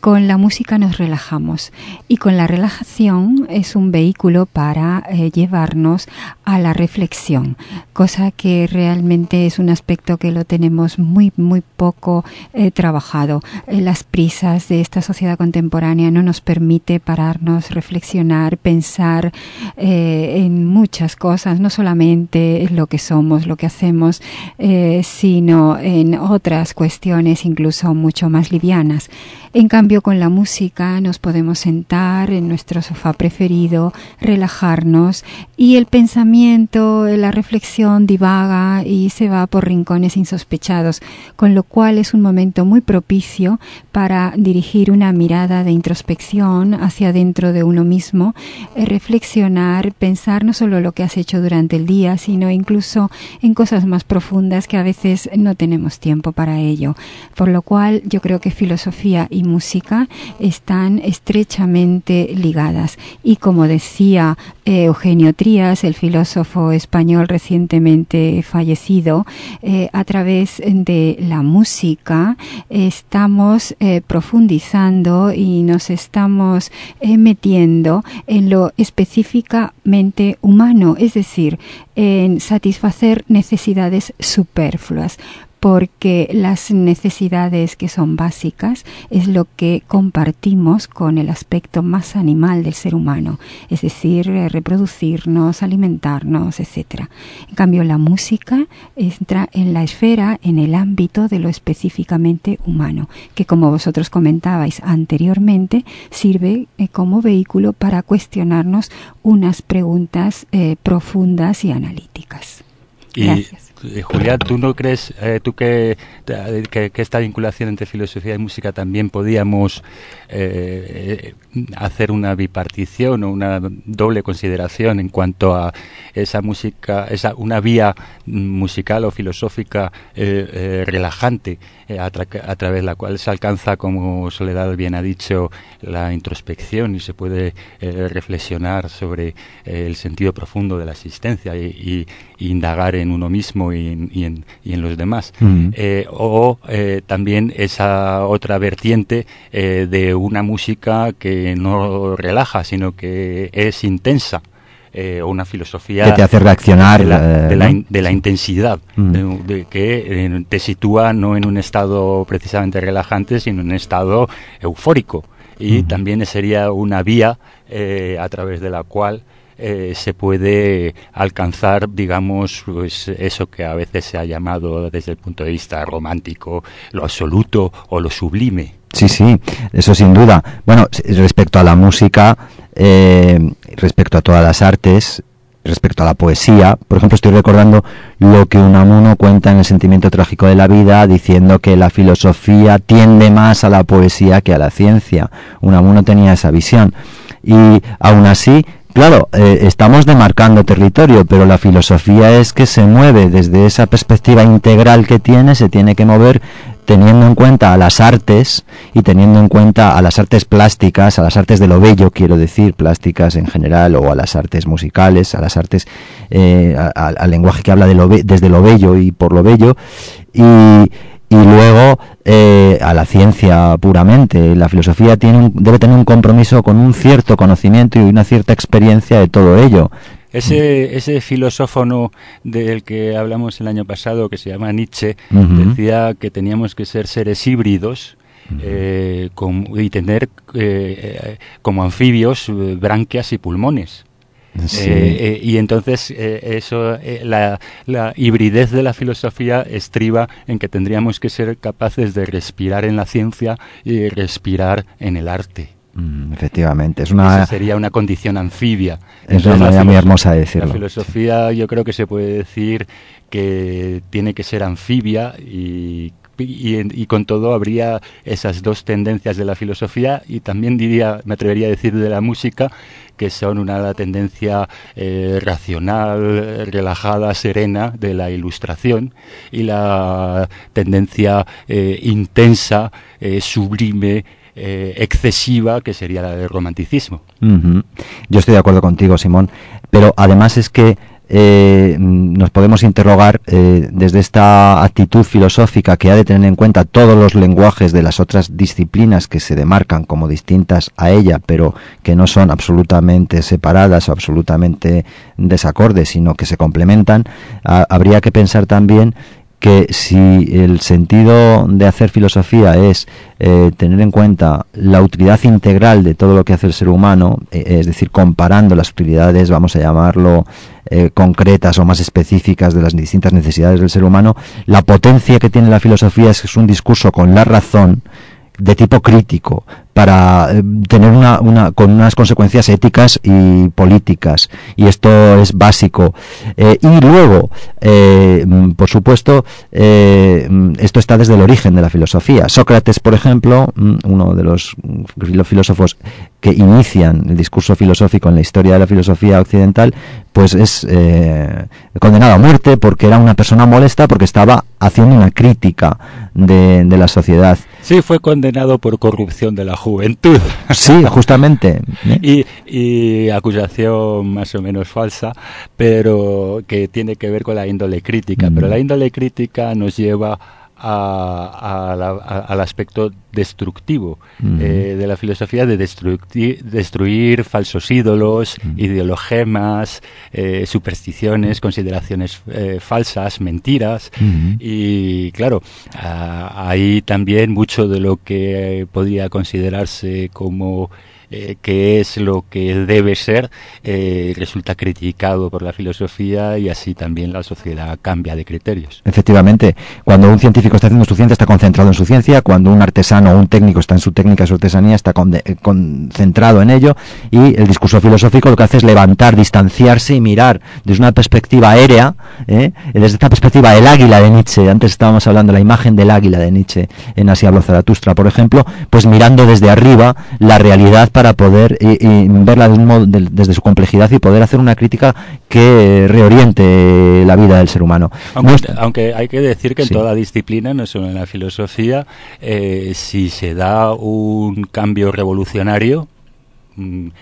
con la música nos relajamos y con la relajación es un vehículo para eh, llevarnos a la reflexión, cosa que realmente es un aspecto que lo tenemos muy, muy poco eh, trabajado. las prisas de esta sociedad contemporánea no nos permite pararnos, reflexionar, pensar eh, en muchas cosas, no solamente en lo que somos, lo que hacemos, eh, sino en otras cuestiones incluso mucho más livianas. En cambio, con la música nos podemos sentar en nuestro sofá preferido, relajarnos y el pensamiento, la reflexión divaga y se va por rincones insospechados, con lo cual es un momento muy propicio para dirigir una mirada de introspección hacia dentro de uno mismo, eh, reflexionar, pensar no solo lo que has hecho durante el día, sino incluso en cosas más profundas que a veces no tenemos tiempo para ello. Por lo cual yo creo que filosofía y música están estrechamente ligadas. Y como decía eh, Eugenio Trías, el filósofo español recientemente fallecido, eh, a través de la música estamos eh, profundizando y nos estamos metiendo en lo específicamente humano, es decir, en satisfacer necesidades superfluas porque las necesidades que son básicas es lo que compartimos con el aspecto más animal del ser humano, es decir, eh, reproducirnos, alimentarnos, etc. En cambio, la música entra en la esfera, en el ámbito de lo específicamente humano, que como vosotros comentabais anteriormente, sirve eh, como vehículo para cuestionarnos unas preguntas eh, profundas y analíticas. Gracias. Eh, Julián, ¿tú no crees, eh, tú que, que, esta vinculación entre filosofía y música también podíamos eh, hacer una bipartición o una doble consideración en cuanto a esa música, esa una vía musical o filosófica relajante a, través de la cual se alcanza, como Soledad bien ha dicho, la introspección y se puede reflexionar sobre el sentido profundo de la existencia y indagar en uno mismo y en, los demás. Eh, o eh, también esa otra vertiente eh, de una música que no relaja, sino que es intensa. o una filosofía que te hace reaccionar de la, intensidad de, que te sitúa no en un estado precisamente relajante sino en un estado eufórico. Y también sería una vía a través de la cual eh, se puede alcanzar, digamos, pues eso que a veces se ha llamado desde el punto de vista romántico, lo absoluto o lo sublime. Sí, sí, eso sin duda. Bueno, respecto a la música, eh, respecto a todas las artes, respecto a la poesía, por ejemplo, estoy recordando lo que Unamuno cuenta en El sentimiento trágico de la vida, diciendo que la filosofía tiende más a la poesía que a la ciencia. Unamuno tenía esa visión. Y aún así, Claro, eh, estamos demarcando territorio, pero la filosofía es que se mueve desde esa perspectiva integral que tiene, se tiene que mover teniendo en cuenta a las artes y teniendo en cuenta a las artes plásticas, a las artes de lo bello, quiero decir, plásticas en general, o a las artes musicales, a las artes, eh, al lenguaje que habla de lo desde lo bello y por lo bello, y, y luego eh, a la ciencia puramente. La filosofía tiene debe tener un compromiso con un cierto conocimiento y una cierta experiencia de todo ello. Ese, ese filósofo del que hablamos el año pasado, que se llama Nietzsche, decía que teníamos que ser seres híbridos, eh, y tener eh, como anfibios branquias y pulmones. Eh, eh, y entonces eh, eso, la, la, hibridez de la filosofía estriba en que tendríamos que ser capaces de respirar en la ciencia y respirar en el arte. Mm, efectivamente, es una sería una condición anfibia. Es una manera muy hermosa de decirlo. La filosofía, yo creo que se puede decir que tiene que ser anfibia y y, con todo habría esas dos tendencias de la filosofía y también diría, me atrevería a decir de la música, que son una tendencia eh, racional, relajada, serena de la ilustración y la tendencia eh, intensa, eh, sublime, excesiva, que sería la del romanticismo. Yo estoy de acuerdo contigo, Simón, pero además es que eh, nos podemos interrogar eh, desde esta actitud filosófica que ha de tener en cuenta todos los lenguajes de las otras disciplinas que se demarcan como distintas a ella, pero que no son absolutamente separadas o absolutamente desacordes, sino que se complementan, habría que pensar también que si el sentido de hacer filosofía es eh, tener en cuenta la utilidad integral de todo lo que hace el ser humano, eh, es decir, comparando las utilidades, vamos a llamarlo, eh, concretas o más específicas de las distintas necesidades del ser humano, la potencia que tiene la filosofía es un discurso con la razón de tipo crítico, para eh, tener una, una, con unas consecuencias éticas y políticas. Y esto es básico. Eh, y luego mm, por supuesto mm, esto está desde el origen de la filosofía. Sócrates por ejemplo mm, uno de los filósofos que inician el discurso filosófico en la historia de la filosofía occidental pues es condenado a muerte porque era una persona molesta porque estaba haciendo una crítica de, de la sociedad sí fue condenado por corrupción de la juventud. Sí, justamente. y, y, acusación más o menos falsa, pero que tiene que ver con la índole crítica. Pero la índole crítica nos lleva al aspecto destructivo eh, de la filosofía de destruir, falsos ídolos, ideologemas, eh, supersticiones, consideraciones eh, falsas, mentiras. Y claro, hay también mucho de lo que podría considerarse como eh, que es lo que debe ser, eh, resulta criticado por la filosofía y así también la sociedad cambia de criterios. Efectivamente, cuando un científico está haciendo su ciencia, está concentrado en su ciencia, cuando un artesano o un técnico está en su técnica, su artesanía, está eh, concentrado en ello y el discurso filosófico lo que hace es levantar, distanciarse y mirar desde una perspectiva aérea, desde esta perspectiva el águila de Nietzsche, antes estábamos hablando de la imagen del águila de Nietzsche en Asia habló Zaratustra, por ejemplo, pues mirando desde arriba la realidad para poder verla desde su complejidad y poder hacer una crítica que reoriente la vida del ser humano. Aunque, hay que decir que en toda disciplina, no solo en la filosofía, eh, si se da un cambio revolucionario,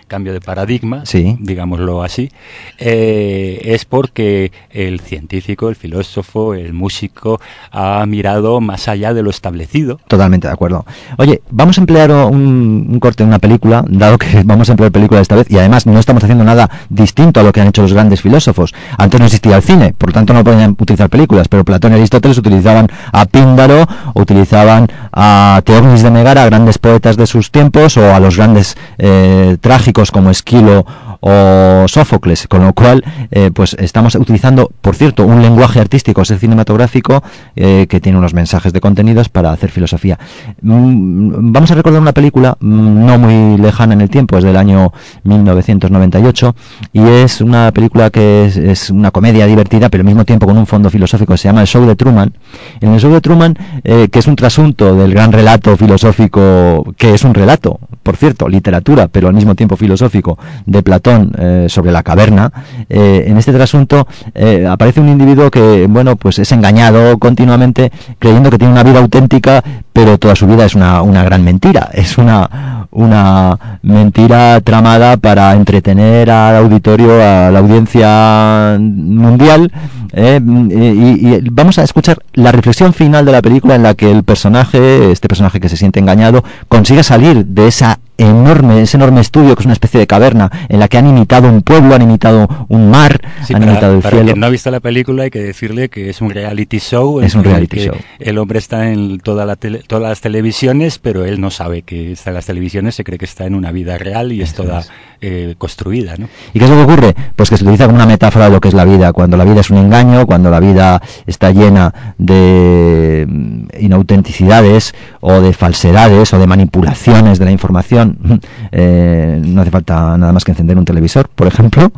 cambio de paradigma, digámoslo así, eh, es porque el científico, el filósofo, el músico ha mirado más allá de lo establecido. Totalmente de acuerdo. Oye, vamos a emplear un, corte en una película, dado que vamos a emplear película esta vez, y además no estamos haciendo nada distinto a lo que han hecho los grandes filósofos. Antes no existía el cine, por lo tanto no podían utilizar películas, pero Platón y Aristóteles utilizaban a Píndaro, utilizaban a Teognis de Megara, a grandes poetas de sus tiempos, o a los grandes eh, trágicos como Esquilo o Sófocles, con lo cual eh, pues estamos utilizando, por cierto, un lenguaje artístico, ese cinematográfico, eh, que tiene unos mensajes de contenidos para hacer filosofía. Mm, vamos a recordar una película mm, no muy lejana en el tiempo, es del año 1998, y es una película que es, una comedia divertida, pero al mismo tiempo con un fondo filosófico, se llama El Show de Truman. En el Show de Truman, eh, que es un trasunto del gran relato filosófico, que es un relato, por cierto, literatura, pero al mismo tiempo filosófico, de Platón eh, sobre la caverna, eh, en este trasunto eh, aparece un individuo que, bueno, pues es engañado continuamente creyendo que tiene una vida auténtica, pero toda su vida es una, una gran mentira, es una, una mentira tramada para entretener al auditorio, a la audiencia mundial, y, y vamos a escuchar la reflexión final de la película en la que el personaje, este personaje que se siente engañado, consigue salir de esa enorme, ese enorme estudio que es una especie de caverna en la que han imitado un pueblo, han imitado un mar, han imitado el para cielo. Quien no ha visto la película hay que decirle que es un reality show. Es un reality show. El hombre está en toda la todas las televisiones, pero él no sabe que está en las televisiones, se cree que está en una vida real y es toda eh, construida. ¿no? ¿Y qué es lo que ocurre? Pues que se utiliza como una metáfora de lo que es la vida, cuando la vida es un engaño, cuando la vida está llena de mm, inautenticidades o de falsedades o de manipulaciones de la información Eh, no hace falta nada más que encender un televisor, por ejemplo.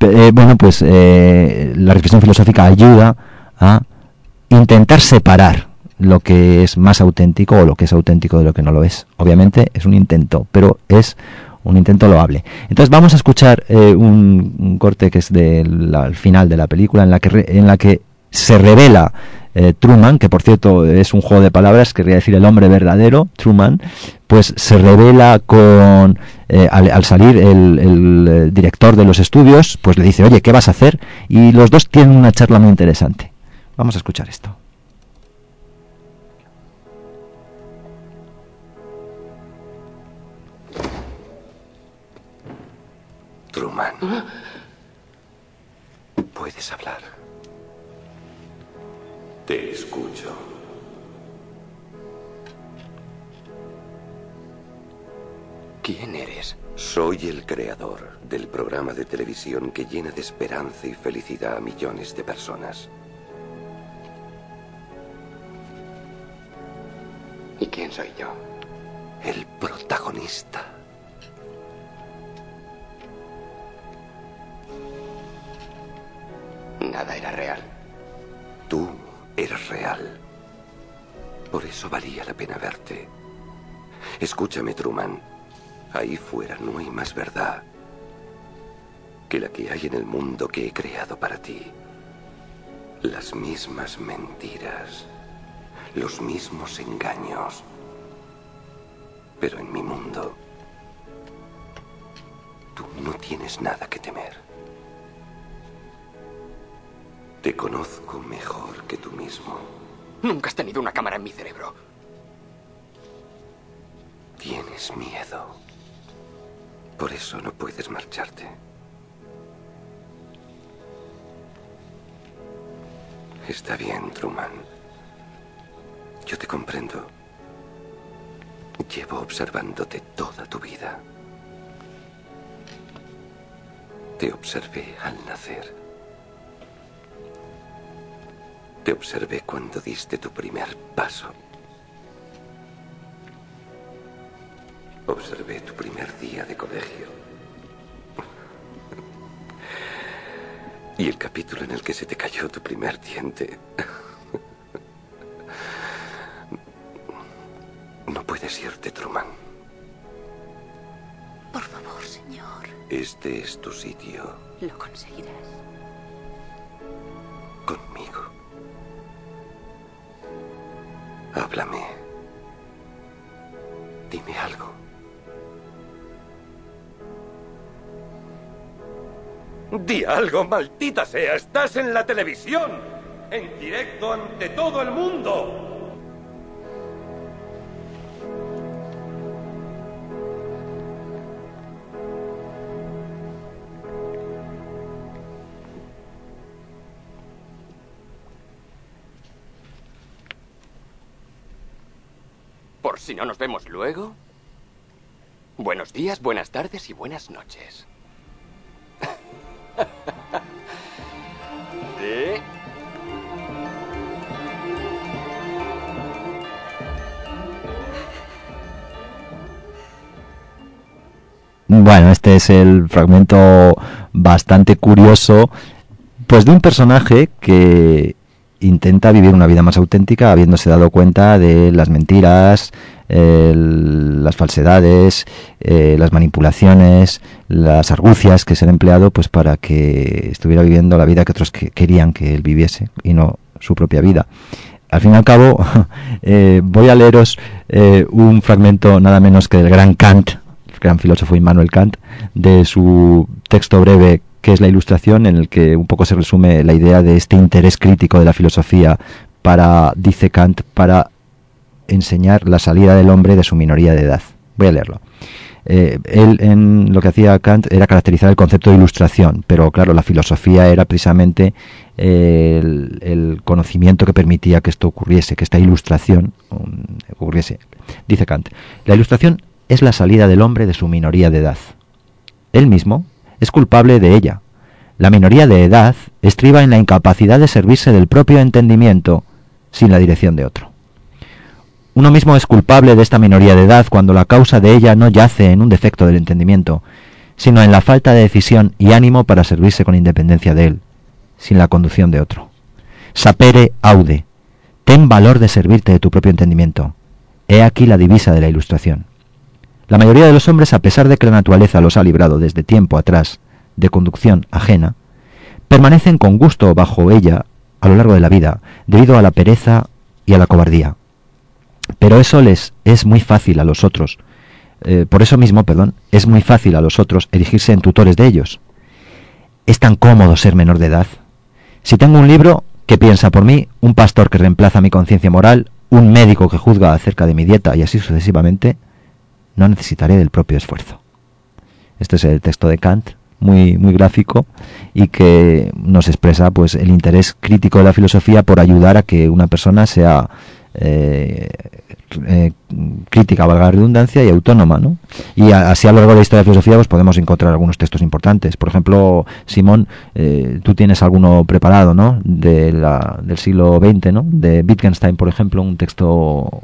Eh, bueno, pues eh, la reflexión filosófica ayuda a intentar separar lo que es más auténtico o lo que es auténtico de lo que no lo es. Obviamente es un intento, pero es un intento loable. Entonces vamos a escuchar un, corte que es del final de la película en la que en la que se revela eh, Truman, que por cierto es un juego de palabras, querría decir el hombre verdadero, Truman, pues se revela con, eh, al, salir el, el, eh, director de los estudios, pues le dice, oye, ¿qué vas a hacer? Y los dos tienen una charla muy interesante. Vamos a escuchar esto. Truman. Puedes hablar. Te escucho. ¿Quién eres? Soy el creador del programa de televisión que llena de esperanza y felicidad a millones de personas. ¿Y quién soy yo? El protagonista. Nada era real. Tú eres real. Por eso valía la pena verte. Escúchame, Truman. Ahí fuera no hay más verdad que la que hay en el mundo que he creado para ti. Las mismas mentiras, los mismos engaños. Pero en mi mundo, tú no tienes nada que temer. Te conozco mejor que tú mismo. Nunca has tenido una cámara en mi cerebro. Tienes miedo. Por eso no puedes marcharte. Está bien, Truman. Yo te comprendo. Llevo observándote toda tu vida. Te observé al nacer. Te observé cuando diste tu primer paso. Observé tu primer día de colegio. Y el capítulo en el que se te cayó tu primer diente. No puedes irte, Truman. Por favor, señor. Este es tu sitio. Lo conseguirás. Di algo, maldita sea. Estás en la televisión. En directo ante todo el mundo. Por si no nos vemos luego. Buenos días, buenas tardes y buenas noches. Bueno, este es el fragmento bastante curioso, pues de un personaje que intenta vivir una vida más auténtica habiéndose dado cuenta de las mentiras, las falsedades, eh, las manipulaciones, las argucias que se han empleado pues para que estuviera viviendo la vida que otros que- querían que él viviese y no su propia vida. Al fin y al cabo, eh, voy a leeros eh, un fragmento nada menos que del gran Kant, el gran filósofo Immanuel Kant, de su texto breve que es la ilustración, en el que un poco se resume la idea de este interés crítico de la filosofía para, dice Kant, para enseñar la salida del hombre de su minoría de edad. Voy a leerlo. Eh, él en lo que hacía Kant era caracterizar el concepto de ilustración, pero claro, la filosofía era precisamente eh, el, conocimiento que permitía que esto ocurriese, que esta ilustración um, ocurriese. Dice Kant, la ilustración es la salida del hombre de su minoría de edad. Él mismo es culpable de ella. La minoría de edad estriba en la incapacidad de servirse del propio entendimiento sin la dirección de otro. Uno mismo es culpable de esta minoría de edad cuando la causa de ella no yace en un defecto del entendimiento, sino en la falta de decisión y ánimo para servirse con independencia de él, sin la conducción de otro. Sapere aude, ten valor de servirte de tu propio entendimiento. He aquí la divisa de la ilustración. La mayoría de los hombres, a pesar de que la naturaleza los ha librado desde tiempo atrás de conducción ajena, permanecen con gusto bajo ella a lo largo de la vida, debido a la pereza y a la cobardía. Pero eso les es muy fácil a los otros. eh, por eso mismo, perdón, es muy fácil a los otros erigirse en tutores de ellos. Es tan cómodo ser menor de edad. Si tengo un libro que piensa por mí, un pastor que reemplaza mi conciencia moral, un médico que juzga acerca de mi dieta y así sucesivamente, no necesitaré del propio esfuerzo. Este es el texto de Kant muy, muy gráfico y que nos expresa pues el interés crítico de la filosofía por ayudar a que una persona sea eh, eh, crítica, valga la redundancia, y autónoma, ¿no? Y así a lo largo de la historia de la filosofía pues podemos encontrar algunos textos importantes. Por ejemplo, Simón, eh, tú tienes alguno preparado, ¿no? De la, del siglo XX, ¿no? De Wittgenstein, por ejemplo, un texto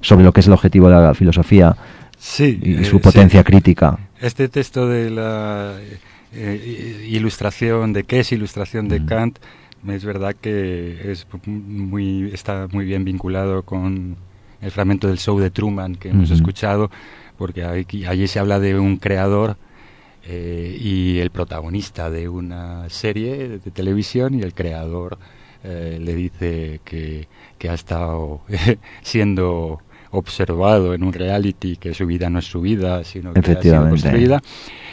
sobre lo que es el objetivo de la filosofía sí, y su potencia crítica. Este texto de la ilustración, de qué es ilustración de Kant, es verdad que es muy, está muy bien vinculado con el fragmento del show de Truman que hemos escuchado, porque allí se habla de un creador eh, y el protagonista de una serie de televisión y el creador eh, le dice que, que ha estado siendo observado en un reality, que su vida no es su vida, sino que ha sido construida.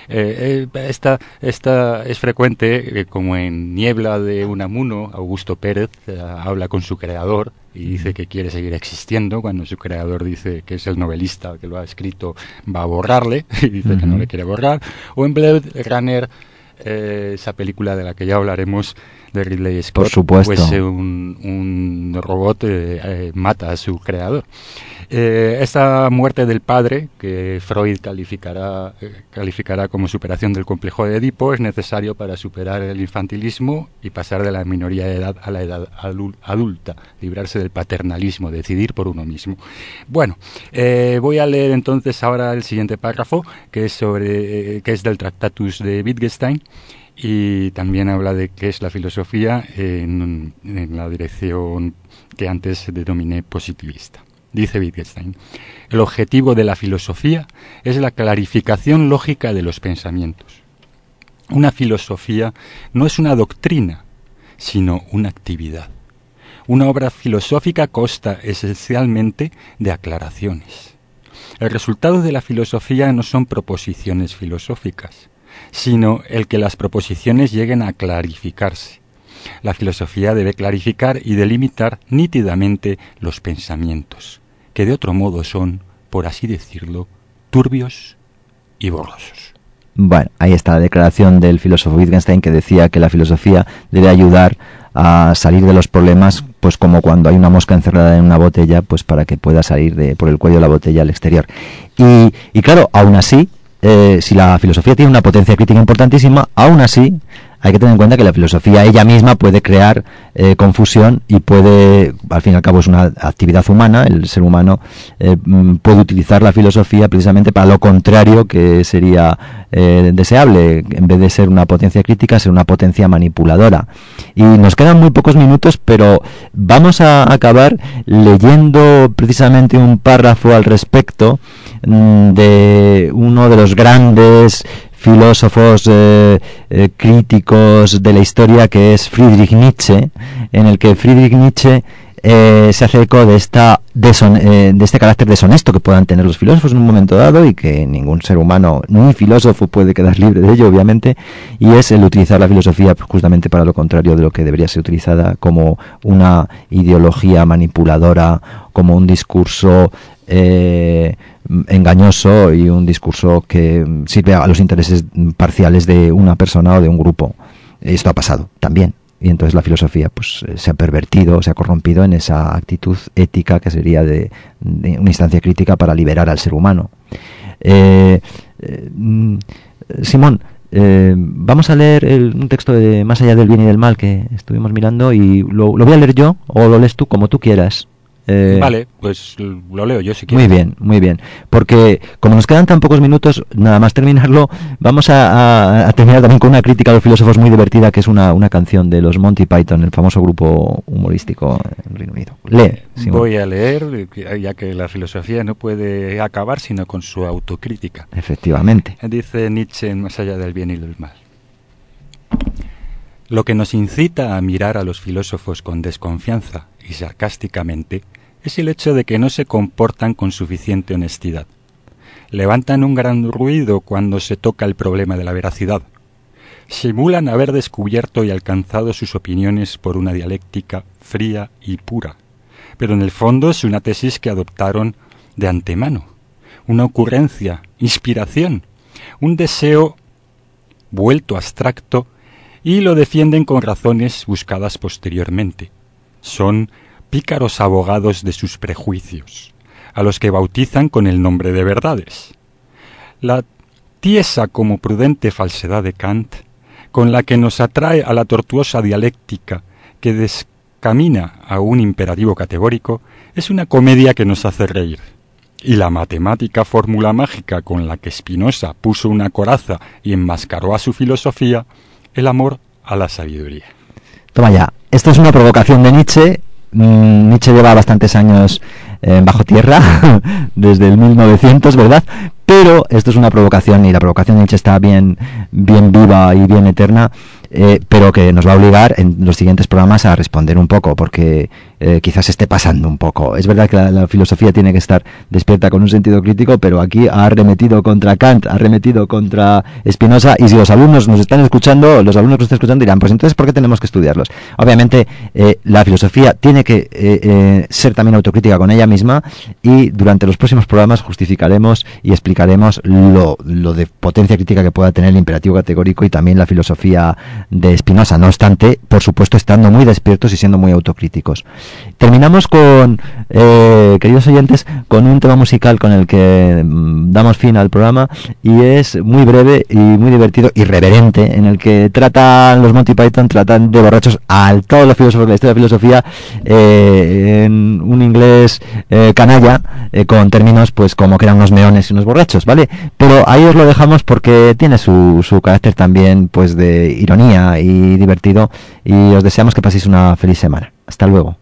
Eh, eh, esta, esta es frecuente, eh, como en Niebla de Unamuno, Augusto Pérez habla con su creador y dice que quiere seguir existiendo, cuando su creador dice que es el novelista que lo ha escrito, va a borrarle y dice que no le quiere borrar. O en Blade Runner, esa película de la que ya hablaremos, de Ridley Scott, Por supuesto. pues un, un robot mata a su creador. Eh, esta muerte del padre, que Freud calificará, eh, calificará como superación del complejo de Edipo, es necesario para superar el infantilismo y pasar de la minoría de edad a la edad adulta, librarse del paternalismo, decidir por uno mismo. Bueno, eh, voy a leer entonces ahora el siguiente párrafo, que es, sobre, que es del Tractatus de Wittgenstein y también habla de qué es la filosofía en, la dirección que antes denominé positivista. Dice Wittgenstein, el objetivo de la filosofía es la clarificación lógica de los pensamientos. Una filosofía no es una doctrina, sino una actividad. Una obra filosófica consta esencialmente de aclaraciones. El resultado de la filosofía no son proposiciones filosóficas, sino el que las proposiciones lleguen a clarificarse. La filosofía debe clarificar y delimitar nítidamente los pensamientos que de otro modo son, por así decirlo, turbios y borrosos. Bueno, ahí está la declaración del filósofo Wittgenstein que decía que la filosofía debe ayudar a salir de los problemas, pues como cuando hay una mosca encerrada en una botella, pues para que pueda salir de, por el cuello de la botella al exterior. Y, y claro, aún así, eh, si la filosofía tiene una potencia crítica importantísima, aún así hay que tener en cuenta que la filosofía ella misma puede crear eh, confusión y puede, al fin y al cabo es una actividad humana, el ser humano eh, mm, puede utilizar la filosofía precisamente para lo contrario que sería eh, deseable, en vez de ser una potencia crítica, ser una potencia manipuladora. Y nos quedan muy pocos minutos, pero vamos a acabar leyendo precisamente un párrafo al respecto mm, de uno de los grandes filósofos eh, eh, críticos de la historia que es Friedrich Nietzsche, en el que Friedrich Nietzsche eh, se hace eco de, esta de este carácter deshonesto que puedan tener los filósofos en un momento dado y que ningún ser humano, ni filósofo puede quedar libre de ello, obviamente, y es el utilizar la filosofía justamente para lo contrario de lo que debería ser utilizada como una ideología manipuladora, como un discurso eh, engañoso y un discurso que sirve a los intereses parciales de una persona o de un grupo. Esto ha pasado también. Y entonces la filosofía pues, se ha pervertido, se ha corrompido en esa actitud ética que sería de, una instancia crítica para liberar al ser humano. Eh, eh, Simón, eh, vamos a leer un texto de Más allá del bien y del mal que estuvimos mirando y lo, lo voy a leer yo o lo lees tú como tú quieras. Eh, vale, pues lo leo yo si quieres. Muy bien, muy bien. Porque como nos quedan tan pocos minutos, nada más terminarlo, vamos a, terminar también con una crítica a los filósofos muy divertida, que es una, una canción de los Monty Python, el famoso grupo humorístico en Reino Unido. Lee. Voy a leer, ya que la filosofía no puede acabar sino con su autocrítica. Efectivamente. Dice Nietzsche Más allá del bien y del mal. Lo que nos incita a mirar a los filósofos con desconfianza y sarcásticamente es el hecho de que no se comportan con suficiente honestidad. Levantan un gran ruido cuando se toca el problema de la veracidad. Simulan haber descubierto y alcanzado sus opiniones por una dialéctica fría y pura, pero en el fondo es una tesis que adoptaron de antemano, una ocurrencia, inspiración, un deseo vuelto abstracto y lo defienden con razones buscadas posteriormente. Son pícaros abogados de sus prejuicios, a los que bautizan con el nombre de verdades. La tiesa como prudente falsedad de Kant, con la que nos atrae a la tortuosa dialéctica que descamina a un imperativo categórico, es una comedia que nos hace reír. Y la matemática fórmula mágica con la que Spinoza puso una coraza y enmascaró a su filosofía, el amor a la sabiduría. Toma ya, esto es una provocación de Nietzsche. Mm, Nietzsche lleva bastantes años eh, bajo tierra, desde el 1900, ¿verdad? Pero esto es una provocación y la provocación de Nietzsche está bien, bien viva y bien eterna eh, pero que nos va a obligar en los siguientes programas a responder un poco, porque eh, quizás esté pasando un poco. Es verdad que la, filosofía tiene que estar despierta con un sentido crítico, pero aquí ha arremetido contra Kant, ha arremetido contra Spinoza, y si los alumnos nos están escuchando, los alumnos que nos están escuchando dirán, pues entonces, ¿por qué tenemos que estudiarlos? Obviamente, eh, la filosofía tiene que ser también autocrítica con ella misma, y durante los próximos programas justificaremos y explicaremos lo, lo de potencia crítica que pueda tener el imperativo categórico y también la filosofía de Spinoza, no obstante, por supuesto, estando muy despiertos y siendo muy autocríticos. Terminamos con, eh, queridos oyentes, con un tema musical con el que mm, damos fin al programa y es muy breve y muy divertido, irreverente, en el que tratan los Monty Python, tratan de borrachos a todos los filósofos de la historia de la filosofía eh, en un inglés eh, canalla, con términos pues como que eran unos meones y unos borrachos, ¿vale? Pero ahí os lo dejamos porque tiene su, su carácter también pues de ironía y divertido y os deseamos que paséis una feliz semana. Hasta luego.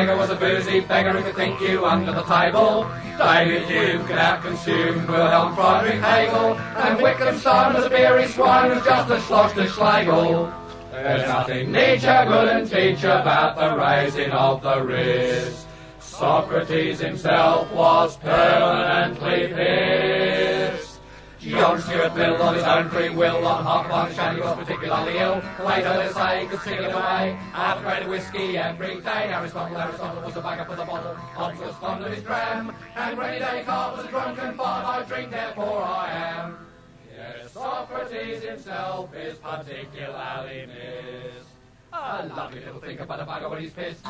Digger was a boozy beggar who could think you under the table. David Hume could out-consume Wilhelm Friedrich Hegel, and Wittgenstein was a beery swine who's just a sloshed Schlegel. There's nothing Nietzsche couldn't teach about the raising of the wrist. Socrates himself was permanently pissed. John Stuart Mill on his own free will on half one shandy was particularly ill. Later they say could sing it away. Half a of whiskey every day. Aristotle, Aristotle was a bagger for the bottle. Hobbes was fond of his dram. And Rennie Descartes was a drunken fart. I drink, therefore I am. Yes, Socrates himself is particularly missed. A lovely little thing about a bugger when he's pissed.